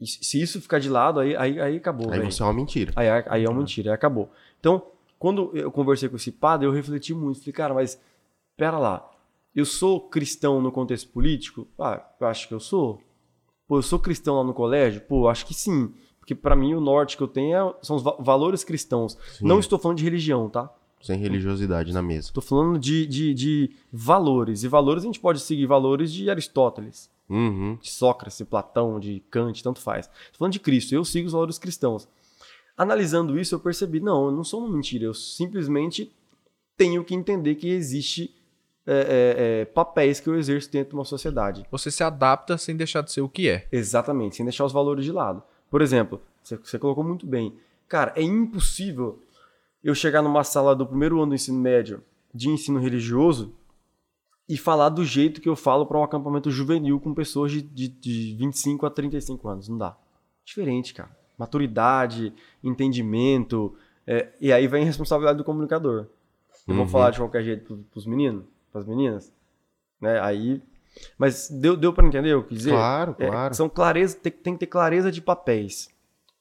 Se isso ficar de lado, aí, aí, aí acabou. Aí véio. você é uma mentira. Aí, aí é uma mentira, aí acabou. Então, quando eu conversei com esse padre, eu refleti muito. Falei, cara, mas pera lá. Eu sou cristão no contexto político? Ah, eu acho que eu sou. Pô, eu sou cristão lá no colégio? Pô, acho que sim. Porque para mim o norte que eu tenho é, são os valores cristãos. Sim. Não estou falando de religião, tá? Sem religiosidade na mesa. Estou falando de, de, de, valores. E valores a gente pode seguir valores de Aristóteles, uhum. de Sócrates, de Platão, de Kant, tanto faz. Estou falando de Cristo. Eu sigo os valores cristãos. Analisando isso, eu percebi, não, eu não sou uma mentira. Eu simplesmente tenho que entender que existe é, é, é, papéis que eu exerço dentro de uma sociedade. Você se adapta sem deixar de ser o que é. Exatamente, sem deixar os valores de lado. Por exemplo, você, você colocou muito bem. Cara, é impossível eu chegar numa sala do primeiro ano do ensino médio de ensino religioso e falar do jeito que eu falo para um acampamento juvenil com pessoas de, de, de 25 a 35 anos. Não dá. Diferente, cara. Maturidade, entendimento. É, e aí vem a responsabilidade do comunicador. Eu uhum. vou falar de qualquer jeito para os meninos, para as meninas. Né? Aí mas deu, deu para entender o que dizer? Claro, é, claro. É, são clareza, tem, tem que ter clareza de papéis.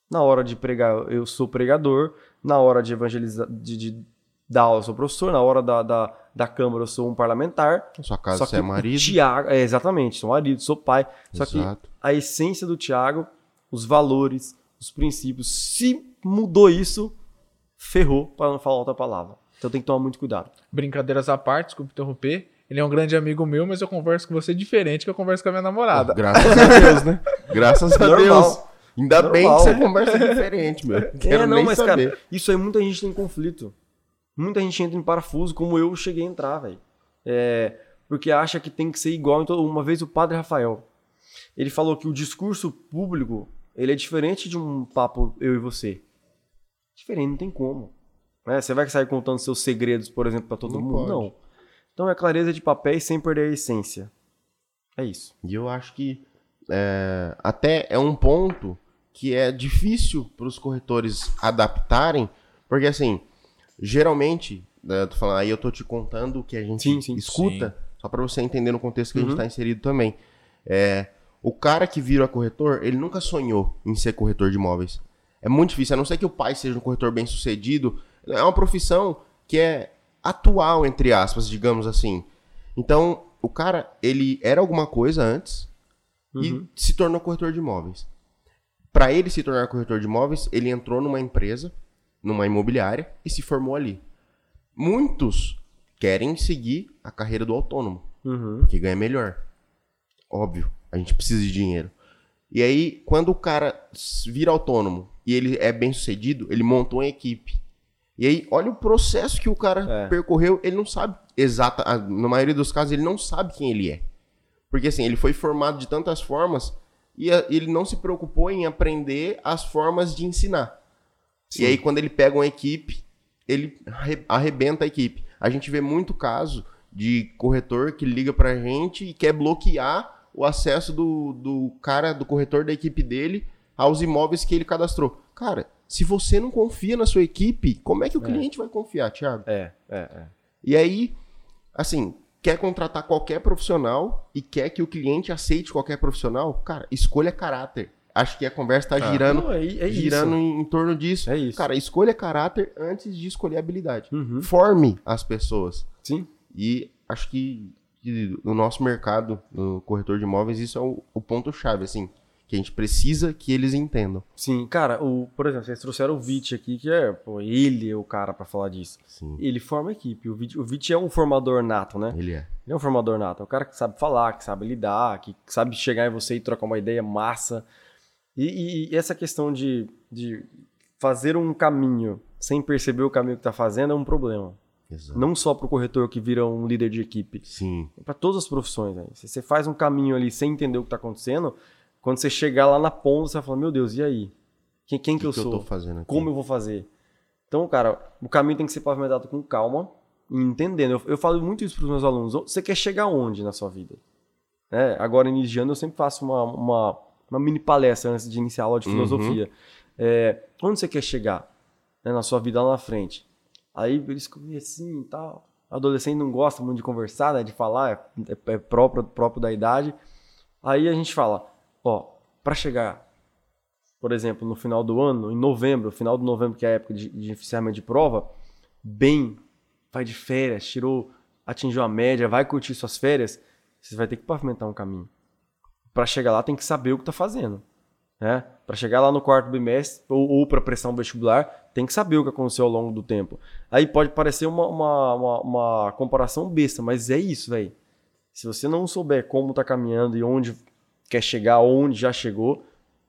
Na hora de pregar, eu sou pregador. Na hora de evangelizar, de, de dar aula, eu sou professor. Na hora da, da, da Câmara, eu sou um parlamentar. Na sua casa, você é marido. Tiago, é, exatamente, sou marido, sou pai. Só Exato. que a essência do Tiago, os valores, os princípios, se mudou isso, ferrou, para não falar outra palavra. Então tem que tomar muito cuidado. Brincadeiras à parte, desculpa interromper. Ele é um grande amigo meu, mas eu converso com você diferente que eu converso com a minha namorada. Graças a Deus, né? Graças a Deus. Ainda Normal. bem que você conversa diferente, meu. Quero é, não, mas, saber. cara, isso aí muita gente tem conflito. Muita gente entra em parafuso, como eu cheguei a entrar, velho. É, porque acha que tem que ser igual. Então, uma vez o padre Rafael, ele falou que o discurso público, ele é diferente de um papo eu e você. Diferente, não tem como. Né? Você vai sair contando seus segredos, por exemplo, para todo não mundo? Pode. Não. Então é clareza de papéis sem perder a essência. É isso. E eu acho que é, até é um ponto que é difícil para os corretores adaptarem, porque assim, geralmente, né, eu tô falando, aí eu tô te contando o que a gente sim, sim, escuta, sim. só para você entender no contexto que uhum. a gente está uhum. inserido também. É, o cara que vira corretor, ele nunca sonhou em ser corretor de imóveis. É muito difícil, a não ser que o pai seja um corretor bem sucedido. É uma profissão que é atual, entre aspas, digamos assim. Então, o cara, ele era alguma coisa antes uhum. e se tornou corretor de imóveis. Para ele se tornar corretor de imóveis, ele entrou numa empresa, numa imobiliária e se formou ali. Muitos querem seguir a carreira do autônomo, uhum. porque ganha melhor. Óbvio, a gente precisa de dinheiro. E aí, quando o cara vira autônomo e ele é bem sucedido, ele montou uma equipe. E aí, olha o processo que o cara é. percorreu, ele não sabe exata, na maioria dos casos ele não sabe quem ele é. Porque assim, ele foi formado de tantas formas e ele não se preocupou em aprender as formas de ensinar. Sim. E aí quando ele pega uma equipe, ele arrebenta a equipe. A gente vê muito caso de corretor que liga pra gente e quer bloquear o acesso do, do cara, do corretor da equipe dele aos imóveis que ele cadastrou. Cara, se você não confia na sua equipe, como é que o é. cliente vai confiar, Thiago? É, é, é. E aí, assim, quer contratar qualquer profissional e quer que o cliente aceite qualquer profissional, cara, escolha caráter. Acho que a conversa está ah, girando, não, é, é girando em, em, torno disso. É isso. Cara, escolha caráter antes de escolher habilidade. Uhum. Forme as pessoas. Sim. E acho que, que no nosso mercado, no corretor de imóveis, isso é o, o ponto-chave, assim que a gente precisa que eles entendam. Sim, cara, o, por exemplo, vocês trouxeram o Vit aqui, que é, pô, ele é o cara pra falar disso. Sim, Ele forma equipe. O Vit, o Vit é um formador nato, né? ele é. Ele é um formador nato. É o cara que sabe falar, que sabe lidar, que sabe chegar em você e trocar uma ideia massa. E, e- e essa questão de, de fazer um caminho sem perceber o caminho que tá fazendo é um problema. Exato. Não só pro corretor que vira um líder de equipe. Sim, para todas as profissões. Né? Se você faz um caminho ali sem entender o que está acontecendo, quando você chegar lá na ponta, você vai falar: Meu Deus, e aí? Quem, quem que, o eu que eu sou? Como eu vou fazer? Então, cara, o caminho tem que ser pavimentado com calma e entendendo. Eu, eu falo muito isso para os meus alunos. Você quer chegar onde na sua vida? É, agora, ano, eu sempre faço uma, uma, uma mini palestra antes de iniciar a aula de Uhum. filosofia. É, onde você quer chegar né, na sua vida lá na frente? Aí eles ficam assim e tal. Adolescente não gosta muito de conversar, né, de falar, é, é próprio, próprio da idade. Aí a gente fala, ó, para chegar, por exemplo, no final do ano, em novembro, final de novembro, que é a época de, de encerramento de prova, bem, vai de férias, tirou, atingiu a média, vai curtir suas férias, você vai ter que pavimentar um caminho. Para chegar lá tem que saber o que tá fazendo, né? Para chegar lá no quarto bimestre ou, ou para um vestibular, tem que saber o que aconteceu ao longo do tempo. Aí pode parecer uma, uma, uma, uma comparação besta, mas é isso, velho. Se você não souber como tá caminhando e onde quer chegar, onde já chegou,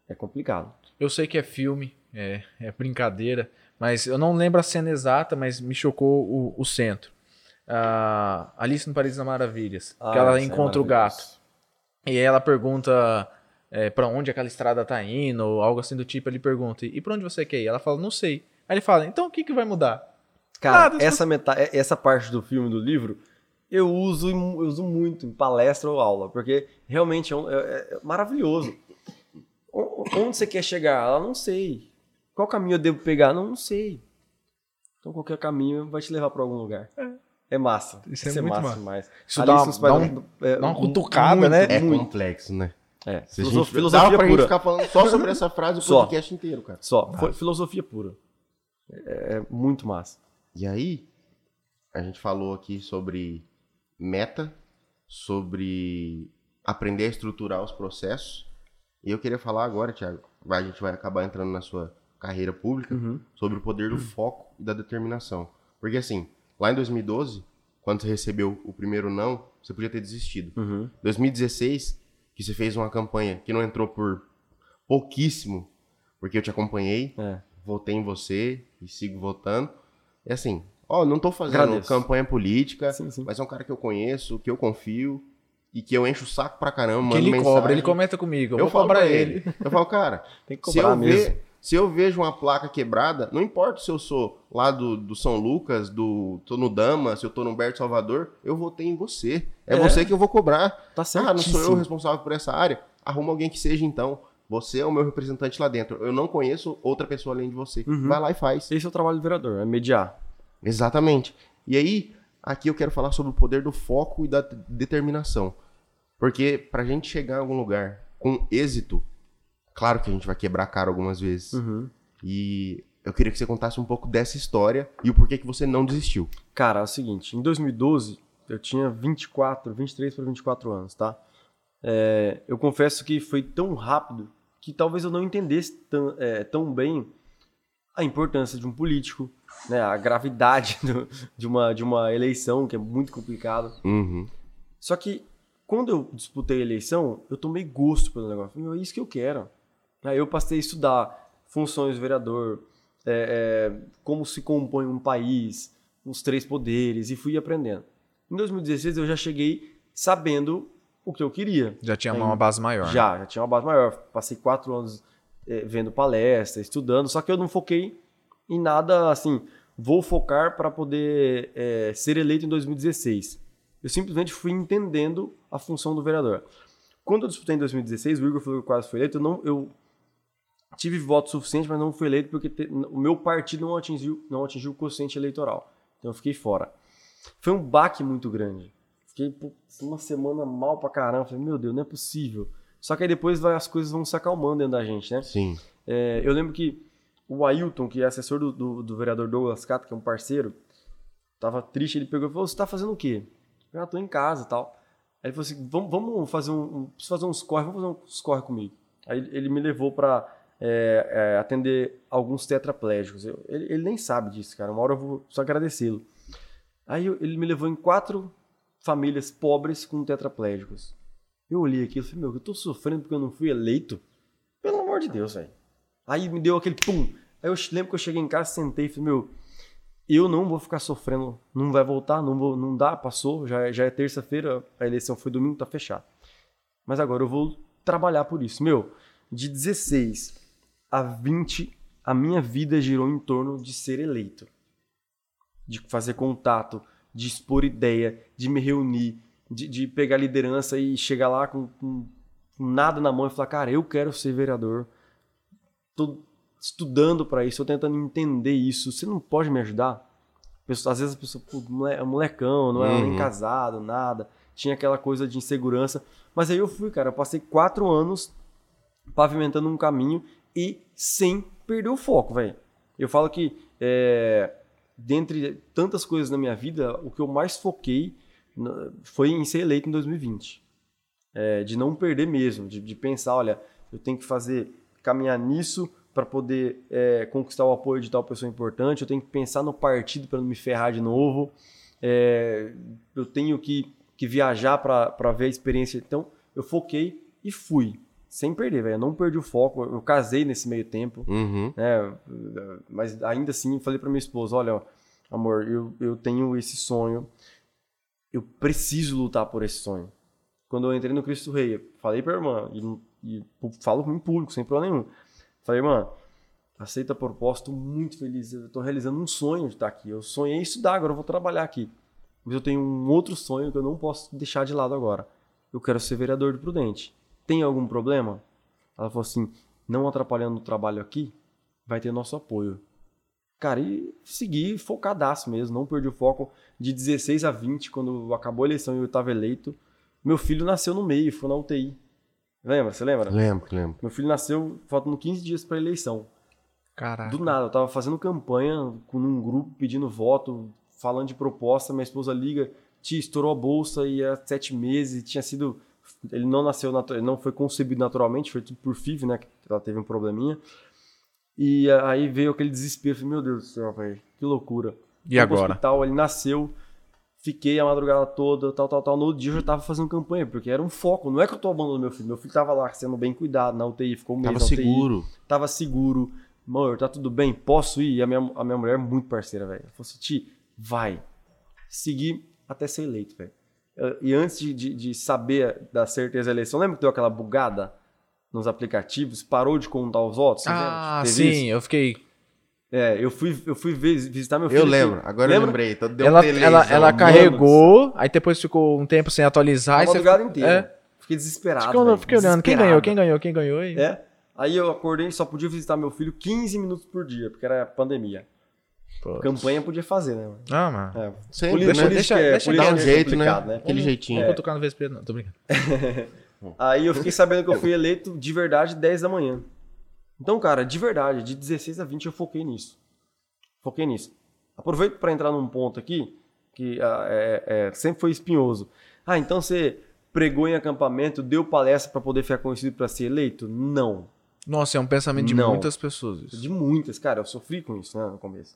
é complicado. Eu sei que é filme, é, é brincadeira, mas eu não lembro a cena exata, mas me chocou o, o centro. Ah, Alice no País das Maravilhas, que ela Ah, é encontra o maravilhoso. gato. E aí ela pergunta é, para onde aquela estrada tá indo, ou algo assim do tipo. Ele pergunta, e pra onde você quer ir? Ela fala, não sei. Aí ele fala, então o que, que vai mudar? Cara, Nada, essa, meta essa parte do filme, do livro, eu uso, eu uso muito em palestra ou aula, porque realmente é, um- é- é maravilhoso. O- Onde você quer chegar? Ela não sei. Qual caminho eu devo pegar? Não, não sei. Então qualquer caminho vai te levar para algum lugar. É massa. Isso é muito massa. demais. Isso dá dá um- é, dá uma cutucada, muito, né? É Muito. complexo, né? É, gente, filosofia dava pra gente pura. ficar falando só sobre essa frase o Só. podcast inteiro, cara. Só, foi filosofia pura. É, é muito massa. E aí, a gente falou aqui sobre meta, sobre aprender a estruturar os processos. E eu queria falar agora, Thiago, a gente vai acabar entrando na sua carreira pública, sobre o poder do foco e da determinação. Porque assim, lá em 2012, quando você recebeu o primeiro não, você podia ter desistido. Uhum. 2016, que você fez uma campanha que não entrou por pouquíssimo, porque eu te acompanhei, É. votei em você e sigo votando. É assim, ó, não tô fazendo Agradeço. campanha política, Sim, sim. mas é um cara que eu conheço, que eu confio e que eu encho o saco pra caramba, que mando ele mensagem. cobra, ele comenta comigo, eu, vou falo cobrar pra ele. Eu falo, cara, Tem que se cobrar eu, mesmo. ver, se eu vejo uma placa quebrada, não importa se eu sou lá do, do São Lucas, do tô no Dama, se eu tô no Humberto Salvador, eu votei em você. É, É. você que eu vou cobrar. Tá Ah, não sou eu responsável por essa área? Arruma alguém que seja então. Você é o meu representante lá dentro. Eu não conheço outra pessoa além de você. Uhum. Vai lá e faz. Esse é o trabalho do vereador, é mediar. Exatamente. E aí, aqui eu quero falar sobre o poder do foco e da determinação. Porque pra gente chegar em algum lugar com êxito, claro que a gente vai quebrar a cara algumas vezes. Uhum. E eu queria que você contasse um pouco dessa história e o porquê que você não desistiu. Cara, é o seguinte, em 2012 eu tinha 24, 23 para 24 anos, tá? É, eu confesso que foi tão rápido que talvez eu não entendesse tão, é, tão bem a importância de um político, né? A gravidade do- de, uma, de uma eleição, que é muito complicado. Uhum. Só que quando eu disputei a eleição, eu tomei gosto pelo negócio. Meu, é isso que eu quero. Aí eu passei a estudar funções do vereador, é, é, como se compõe um país, os três poderes, e fui aprendendo. Em 2016 eu já cheguei sabendo o que eu queria. Já tinha Tem- uma base maior. Já, já tinha uma base maior. Passei quatro anos eh, vendo palestra, estudando, só que eu não foquei em nada assim. Vou focar para poder eh, ser eleito em 2016. Eu simplesmente fui entendendo a função do vereador. Quando eu disputei em 2016, o Igor falou que quase foi eleito, eu, não, eu tive voto suficiente, mas não fui eleito porque te- o meu partido não atingiu, não atingiu o quociente eleitoral. Então eu fiquei fora. Foi um baque muito grande. Fiquei pô, uma semana mal pra caramba. Falei, meu Deus, não é possível. Só que aí depois vai- as coisas vão se acalmando dentro da gente, né? Sim. É, eu lembro que o Ailton, que é assessor do, do, do vereador Douglas Cato, que é um parceiro, tava triste, ele pegou e falou, você tá fazendo o quê? Eu ah, tô em casa e tal. Aí ele falou assim, vamos, vamos fazer um, um- preciso fazer uns corre, vamos fazer uns corre comigo. Aí ele me levou pra é, é, atender alguns tetraplégicos. Eu- ele, ele nem sabe disso, cara. Uma hora eu vou só agradecê-lo. Aí eu- ele me levou em quatro famílias pobres com tetraplégicos. Eu olhei aquilo e falei, meu, eu tô sofrendo porque eu não fui eleito? Pelo amor de Deus, velho. Aí me deu aquele pum. Aí eu lembro que eu cheguei em casa, sentei e falei, meu, eu não vou ficar sofrendo, não vai voltar, não vou, não dá, passou, já, já é terça-feira, a eleição foi domingo, tá fechado. Mas agora eu vou trabalhar por isso. Meu, de 16 a 20, a minha vida girou em torno de ser eleito. De fazer contato, de expor ideia, de me reunir, de, de pegar liderança e chegar lá com, com- nada na mão e falar, cara, eu quero ser vereador. Tô estudando para isso, tô tentando entender isso. Você não pode me ajudar? Às vezes a pessoa, pô, é um molecão, não era nem Uhum. casado, nada. Tinha aquela coisa de insegurança. Mas aí eu fui, cara. Eu passei quatro anos pavimentando um caminho e sem perder o foco, velho. Eu falo que, é, dentre tantas coisas na minha vida, o que eu mais foquei foi em ser eleito em 2020. É, de não perder mesmo, de, de pensar, olha, eu tenho que fazer, caminhar nisso para poder é, conquistar o apoio de tal pessoa importante, eu tenho que pensar no partido para não me ferrar de novo, é, eu tenho que, que viajar para ver a experiência. Então, eu foquei e fui, sem perder, velho. Eu não perdi o foco, eu casei nesse meio tempo, Uhum. né? Mas ainda assim, falei para minha esposa: olha, amor, eu, eu tenho esse sonho, eu preciso lutar por esse sonho. Quando eu entrei no Cristo Rei, falei pra irmã, e, e falo em público, sem problema nenhum. Falei, irmã, aceita a proposta, tô muito feliz, eu tô realizando um sonho de estar aqui. Eu sonhei estudar, agora eu vou trabalhar aqui. Mas eu tenho um outro sonho que eu não posso deixar de lado agora. Eu quero ser vereador de Prudente. Tem algum problema? Ela falou assim: não atrapalhando o trabalho aqui, vai ter nosso apoio. Cara, e segui focadaço mesmo, não perdi o foco. De 16 a 20, quando acabou a eleição e eu estava eleito, meu filho nasceu no meio, foi na UTI. Lembra? Você lembra? Lembro, lembro. Meu filho nasceu faltando 15 dias para eleição. Caraca. Do nada, eu tava fazendo campanha com um grupo pedindo voto, falando de proposta, minha esposa liga, tia, estourou a bolsa e há sete meses, tinha sido. Ele não nasceu, ele não foi concebido naturalmente, foi tudo por FIV, né? Que ela teve um probleminha. E aí veio aquele desespero, falei, meu Deus do céu, velho, que loucura. E agora? hospital, ele nasceu, fiquei a madrugada toda, tal, tal, tal. No outro dia eu já tava fazendo campanha, porque era um foco. Não é que eu tô abandonando meu filho, meu filho tava lá sendo bem cuidado na UTI, ficou um mês Tava UTI seguro. tava seguro. Amor, tá tudo bem? Posso ir? E a minha, a minha mulher é muito parceira, velho. Ela falou assim, Ti, vai. Segui até ser eleito, velho. Eh, E antes de, de, de saber da certeza da eleição, lembra que deu aquela bugada nos aplicativos? Parou de contar os votos? Ah, sim, isso? eu fiquei. É, eu fui, eu fui visitar meu filho. Eu aqui. lembro, agora eu Lembra? lembrei. Então deu Ela, um ela, ela carregou, aí depois ficou um tempo sem atualizar. A e madrugada ficou- inteira. É, Fiquei desesperado, fiquei, velho, fiquei olhando. Quem ganhou? Quem ganhou? Quem ganhou? E... É. Aí eu acordei e só podia visitar meu filho 15 minutos por dia, porque era pandemia. Pô. Campanha podia fazer, né? mano? Ah, mano. É. Sempre, Poli- né? Deixa- é- deixa Dá um é jeito, né? complicado, Aquele Não jeitinho. vou tocar no vespeiro, não. Tô brincando. Aí eu fiquei sabendo que eu fui eleito de verdade 10 da manhã. Então, cara, de verdade, de 16 a 20 eu foquei nisso. Foquei nisso. Aproveito para entrar num ponto aqui que ah, é- é, sempre foi espinhoso. Ah, então você pregou em acampamento, deu palestra para poder ficar conhecido para ser eleito? Não. Nossa, é um pensamento de Não. muitas pessoas. isso. De muitas, cara, eu sofri com isso, né, no começo.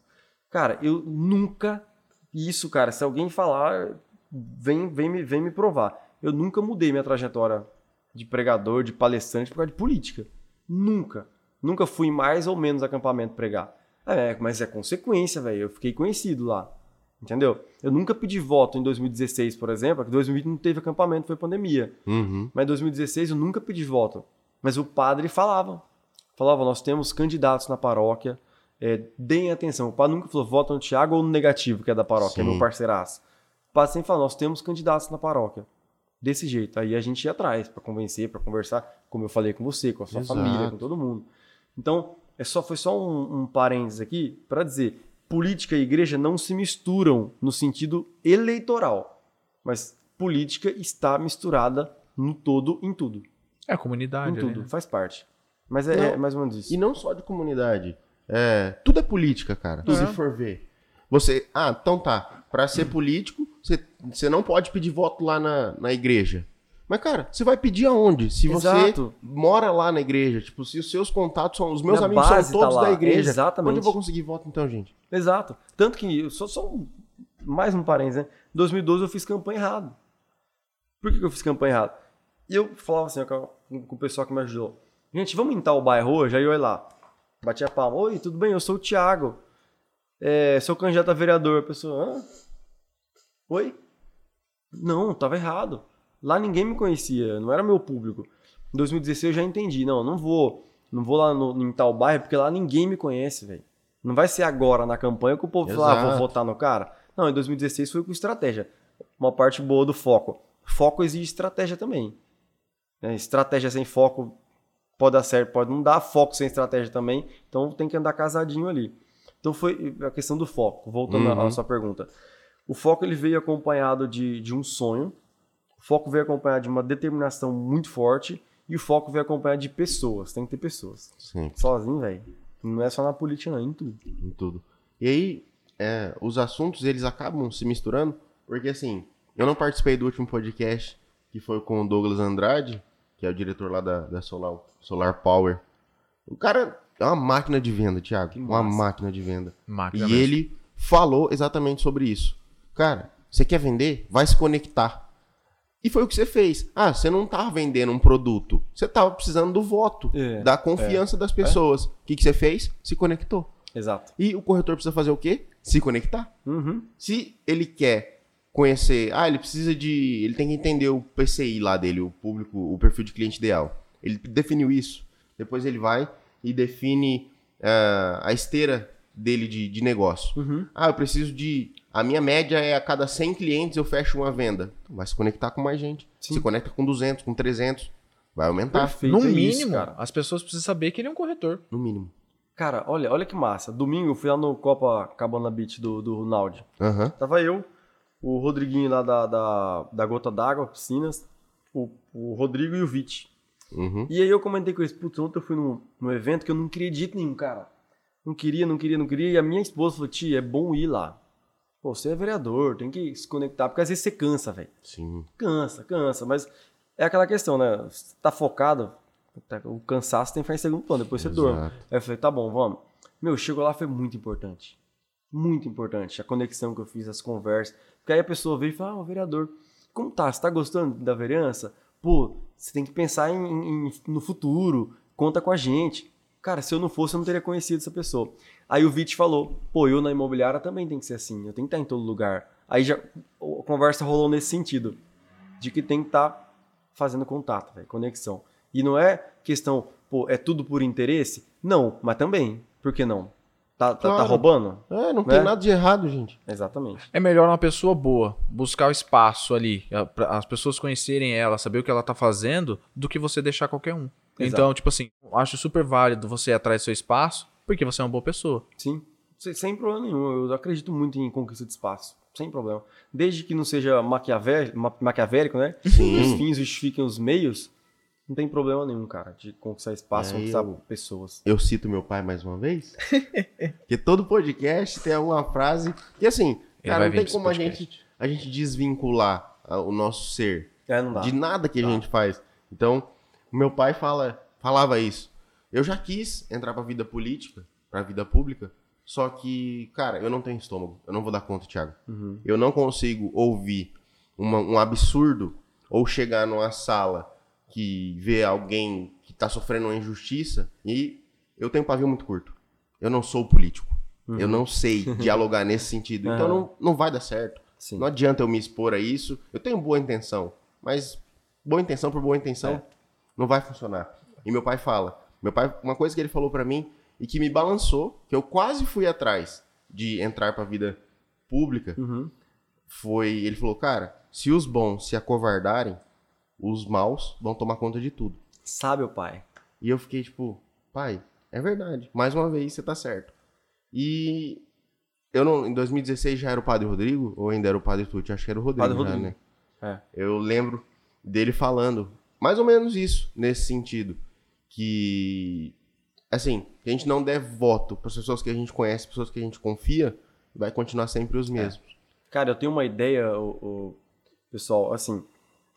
Cara, eu nunca. Isso, cara, se alguém falar, vem, vem, me, vem me provar. Eu nunca mudei minha trajetória de pregador, de palestrante por causa de política. Nunca. Nunca fui mais ou menos acampamento pregar. É, mas é consequência, velho. Eu fiquei conhecido lá. Entendeu? Eu nunca pedi voto em 2016, por exemplo, porque 2020 não teve acampamento, foi pandemia. Uhum. Mas em 2016 eu nunca pedi voto. Mas o padre falava. Falava, nós temos candidatos na paróquia, é, deem atenção. O padre nunca falou, vota no Tiago ou no negativo, que é da paróquia, é Sim. meu parceiraço. O padre sempre fala, nós temos candidatos na paróquia. Desse jeito. Aí a gente ia atrás para convencer, para conversar, como eu falei com você, com a sua Exato. família, com todo mundo. Então, é só, foi só um, um parênteses aqui para dizer, política e igreja não se misturam no sentido eleitoral. Mas política está misturada no todo, em tudo. É a comunidade. Em tudo, né? faz parte. Mas é, Não. é mais ou menos isso. E não só de comunidade. É, tudo é política, cara. É. Se for ver. Você. Ah, então tá. Pra ser político, você, você não pode pedir voto lá na, na igreja. Mas, cara, você vai pedir aonde? Se você Exato. mora lá na igreja, tipo, se os seus contatos são. Os meus Minha amigos são tá todos lá. da igreja. Exatamente. Onde eu vou conseguir voto então, gente? Exato. Tanto que, só, só um- mais um parênteses, né? Em 2012 eu fiz campanha errado. Por que, que eu fiz campanha errado? E eu falava assim ó, com, com o pessoal que me ajudou. Gente, vamos em tal bairro hoje? Aí eu ia lá. Batia a palma. Oi, tudo bem? Eu sou o Thiago. É, sou candidato a vereador. A pessoa, hã? Oi? Não, tava errado. Lá ninguém me conhecia, não era meu público. Em 2016 eu já entendi. Não, não vou, não vou lá no, em tal bairro porque lá ninguém me conhece, velho. Não vai ser agora na campanha que o povo fala, ah, vou votar no cara. Não, em 2016 foi com estratégia. Uma parte boa do foco. Foco exige estratégia também. né? Estratégia sem foco pode dar certo, pode não dar. Foco sem estratégia também. Então tem que andar casadinho ali. Então foi a questão do foco. Voltando à- à Uhum. sua pergunta. O foco ele veio acompanhado de, de um sonho. O foco veio acompanhado de uma determinação muito forte. E o foco veio acompanhado de pessoas. Tem que ter pessoas. Sim. Sozinho, velho. Não é só na política, não, é em tudo. em tudo. E aí, é, os assuntos, eles acabam se misturando, porque assim, eu não participei do último podcast, que foi com o Douglas Andrade, que é o diretor lá da, da Solar, Solar Power. O cara é uma máquina de venda, Thiago. Uma máquina de venda. Máquina E mesmo. ele falou exatamente sobre isso. Cara, você quer vender? Vai se conectar. E foi o que você fez. Ah, você não tava vendendo um produto. Você tava precisando do voto, É, da confiança das pessoas. O que, que você fez? Se conectou. Exato. E o corretor precisa fazer o quê? Se conectar. Uhum. Se ele quer conhecer, ah, ele precisa de, ele tem que entender o PCI lá dele, o público, o perfil de cliente ideal. Ele definiu isso. Depois ele vai e define ah, a esteira dele de, de negócio. Uhum. Ah, eu preciso de, a minha média é a cada 100 clientes eu fecho uma venda. Então vai se conectar com mais gente. Sim. Se conecta com 200, com 300, vai aumentar Perfeito. No é mínimo, isso, cara. as pessoas precisam saber que ele é um corretor. no mínimo. Cara, olha, olha que massa. Domingo eu fui lá no Copacabana Beach do, do Ronaldo. Aham. Tava eu, o Rodriguinho lá da, da, da Gota d'Água, Piscinas, o, o Rodrigo e o Vit. Uhum. E aí eu comentei com eles, putz, ontem eu fui num, num evento que eu não queria de jeito nenhum, cara. Não queria, não queria, não queria. E a minha esposa falou, tia, é bom ir lá. Pô, você é vereador, tem que se conectar, porque às vezes você cansa, velho. Sim. Cansa, cansa, mas é aquela questão, né? Você tá focado, tá- o cansaço tem que ficar em segundo plano, depois você dorme. Exato. Aí eu falei, tá bom, vamos. Meu, chegou lá foi muito importante. Muito importante. A conexão que eu fiz, as conversas. Porque aí a pessoa veio e fala, ah, o vereador, como tá? Você tá gostando da vereança? Pô, você tem que pensar em, em- no futuro, conta com a gente. Cara, se eu não fosse, eu não teria conhecido essa pessoa. Aí o Vit falou, pô, eu na imobiliária também tem que ser assim, eu tenho que estar em todo lugar. Aí já a conversa rolou nesse sentido, de que tem que estar fazendo contato, velho, conexão. E não é questão, pô, é tudo por interesse? Não, mas também, por que não? Tá, tá, tá Claro. roubando? É, não Né? tem nada de errado, gente. Exatamente. É melhor uma pessoa boa, buscar o espaço ali, as pessoas conhecerem ela, saber o que ela tá fazendo, do que você deixar qualquer um. Exato. Então, tipo assim, acho super válido você ir atrás do seu espaço, porque você é uma boa pessoa. Sim, sem, problema nenhum. Eu acredito muito em conquista de espaço, sem problema. Desde que não seja maquiavé- ma- maquiavélico, né? Sim. Os fins justifiquem os meios, não tem problema nenhum, cara, de conquistar espaço, É, conquistar eu- pessoas. Eu cito meu pai mais uma vez. Porque todo podcast tem alguma frase. E assim, Ele cara, não tem como a gente, a gente desvincular ah, o nosso ser É, não dá. de nada que a gente faz. Então, meu pai fala, falava isso. Eu já quis entrar pra vida política, pra vida pública, só que, cara, eu não tenho estômago. Eu não vou dar conta, Thiago. Uhum. Eu não consigo ouvir uma- um absurdo ou chegar numa sala que vê alguém que tá sofrendo uma injustiça e eu tenho pavio muito curto. Eu não sou político. Eu não sei dialogar nesse sentido. Então Uhum. não, não vai dar certo. Sim. Não adianta eu me expor a isso. Eu tenho boa intenção, mas boa intenção por boa intenção É. não vai funcionar. E meu pai fala, meu pai, uma coisa que ele falou pra mim e que me balançou, que eu quase fui atrás de entrar pra vida pública, Uhum. foi, ele falou, cara, se os bons se acovardarem, os maus vão tomar conta de tudo. Sabe o pai. E eu fiquei tipo, pai, é verdade. Mais uma vez você tá certo. E eu não, em 2016 já era o Padre Rodrigo ou ainda era o Padre Tuti? Acho que era o Rodrigo, Padre já, Rodrigo. né? É. Eu lembro dele falando mais ou menos isso, nesse sentido. Que, assim, que a gente não der voto para pessoas que a gente conhece, pessoas que a gente confia, vai continuar sempre os mesmos. Cara, eu tenho uma ideia, o, pessoal, assim,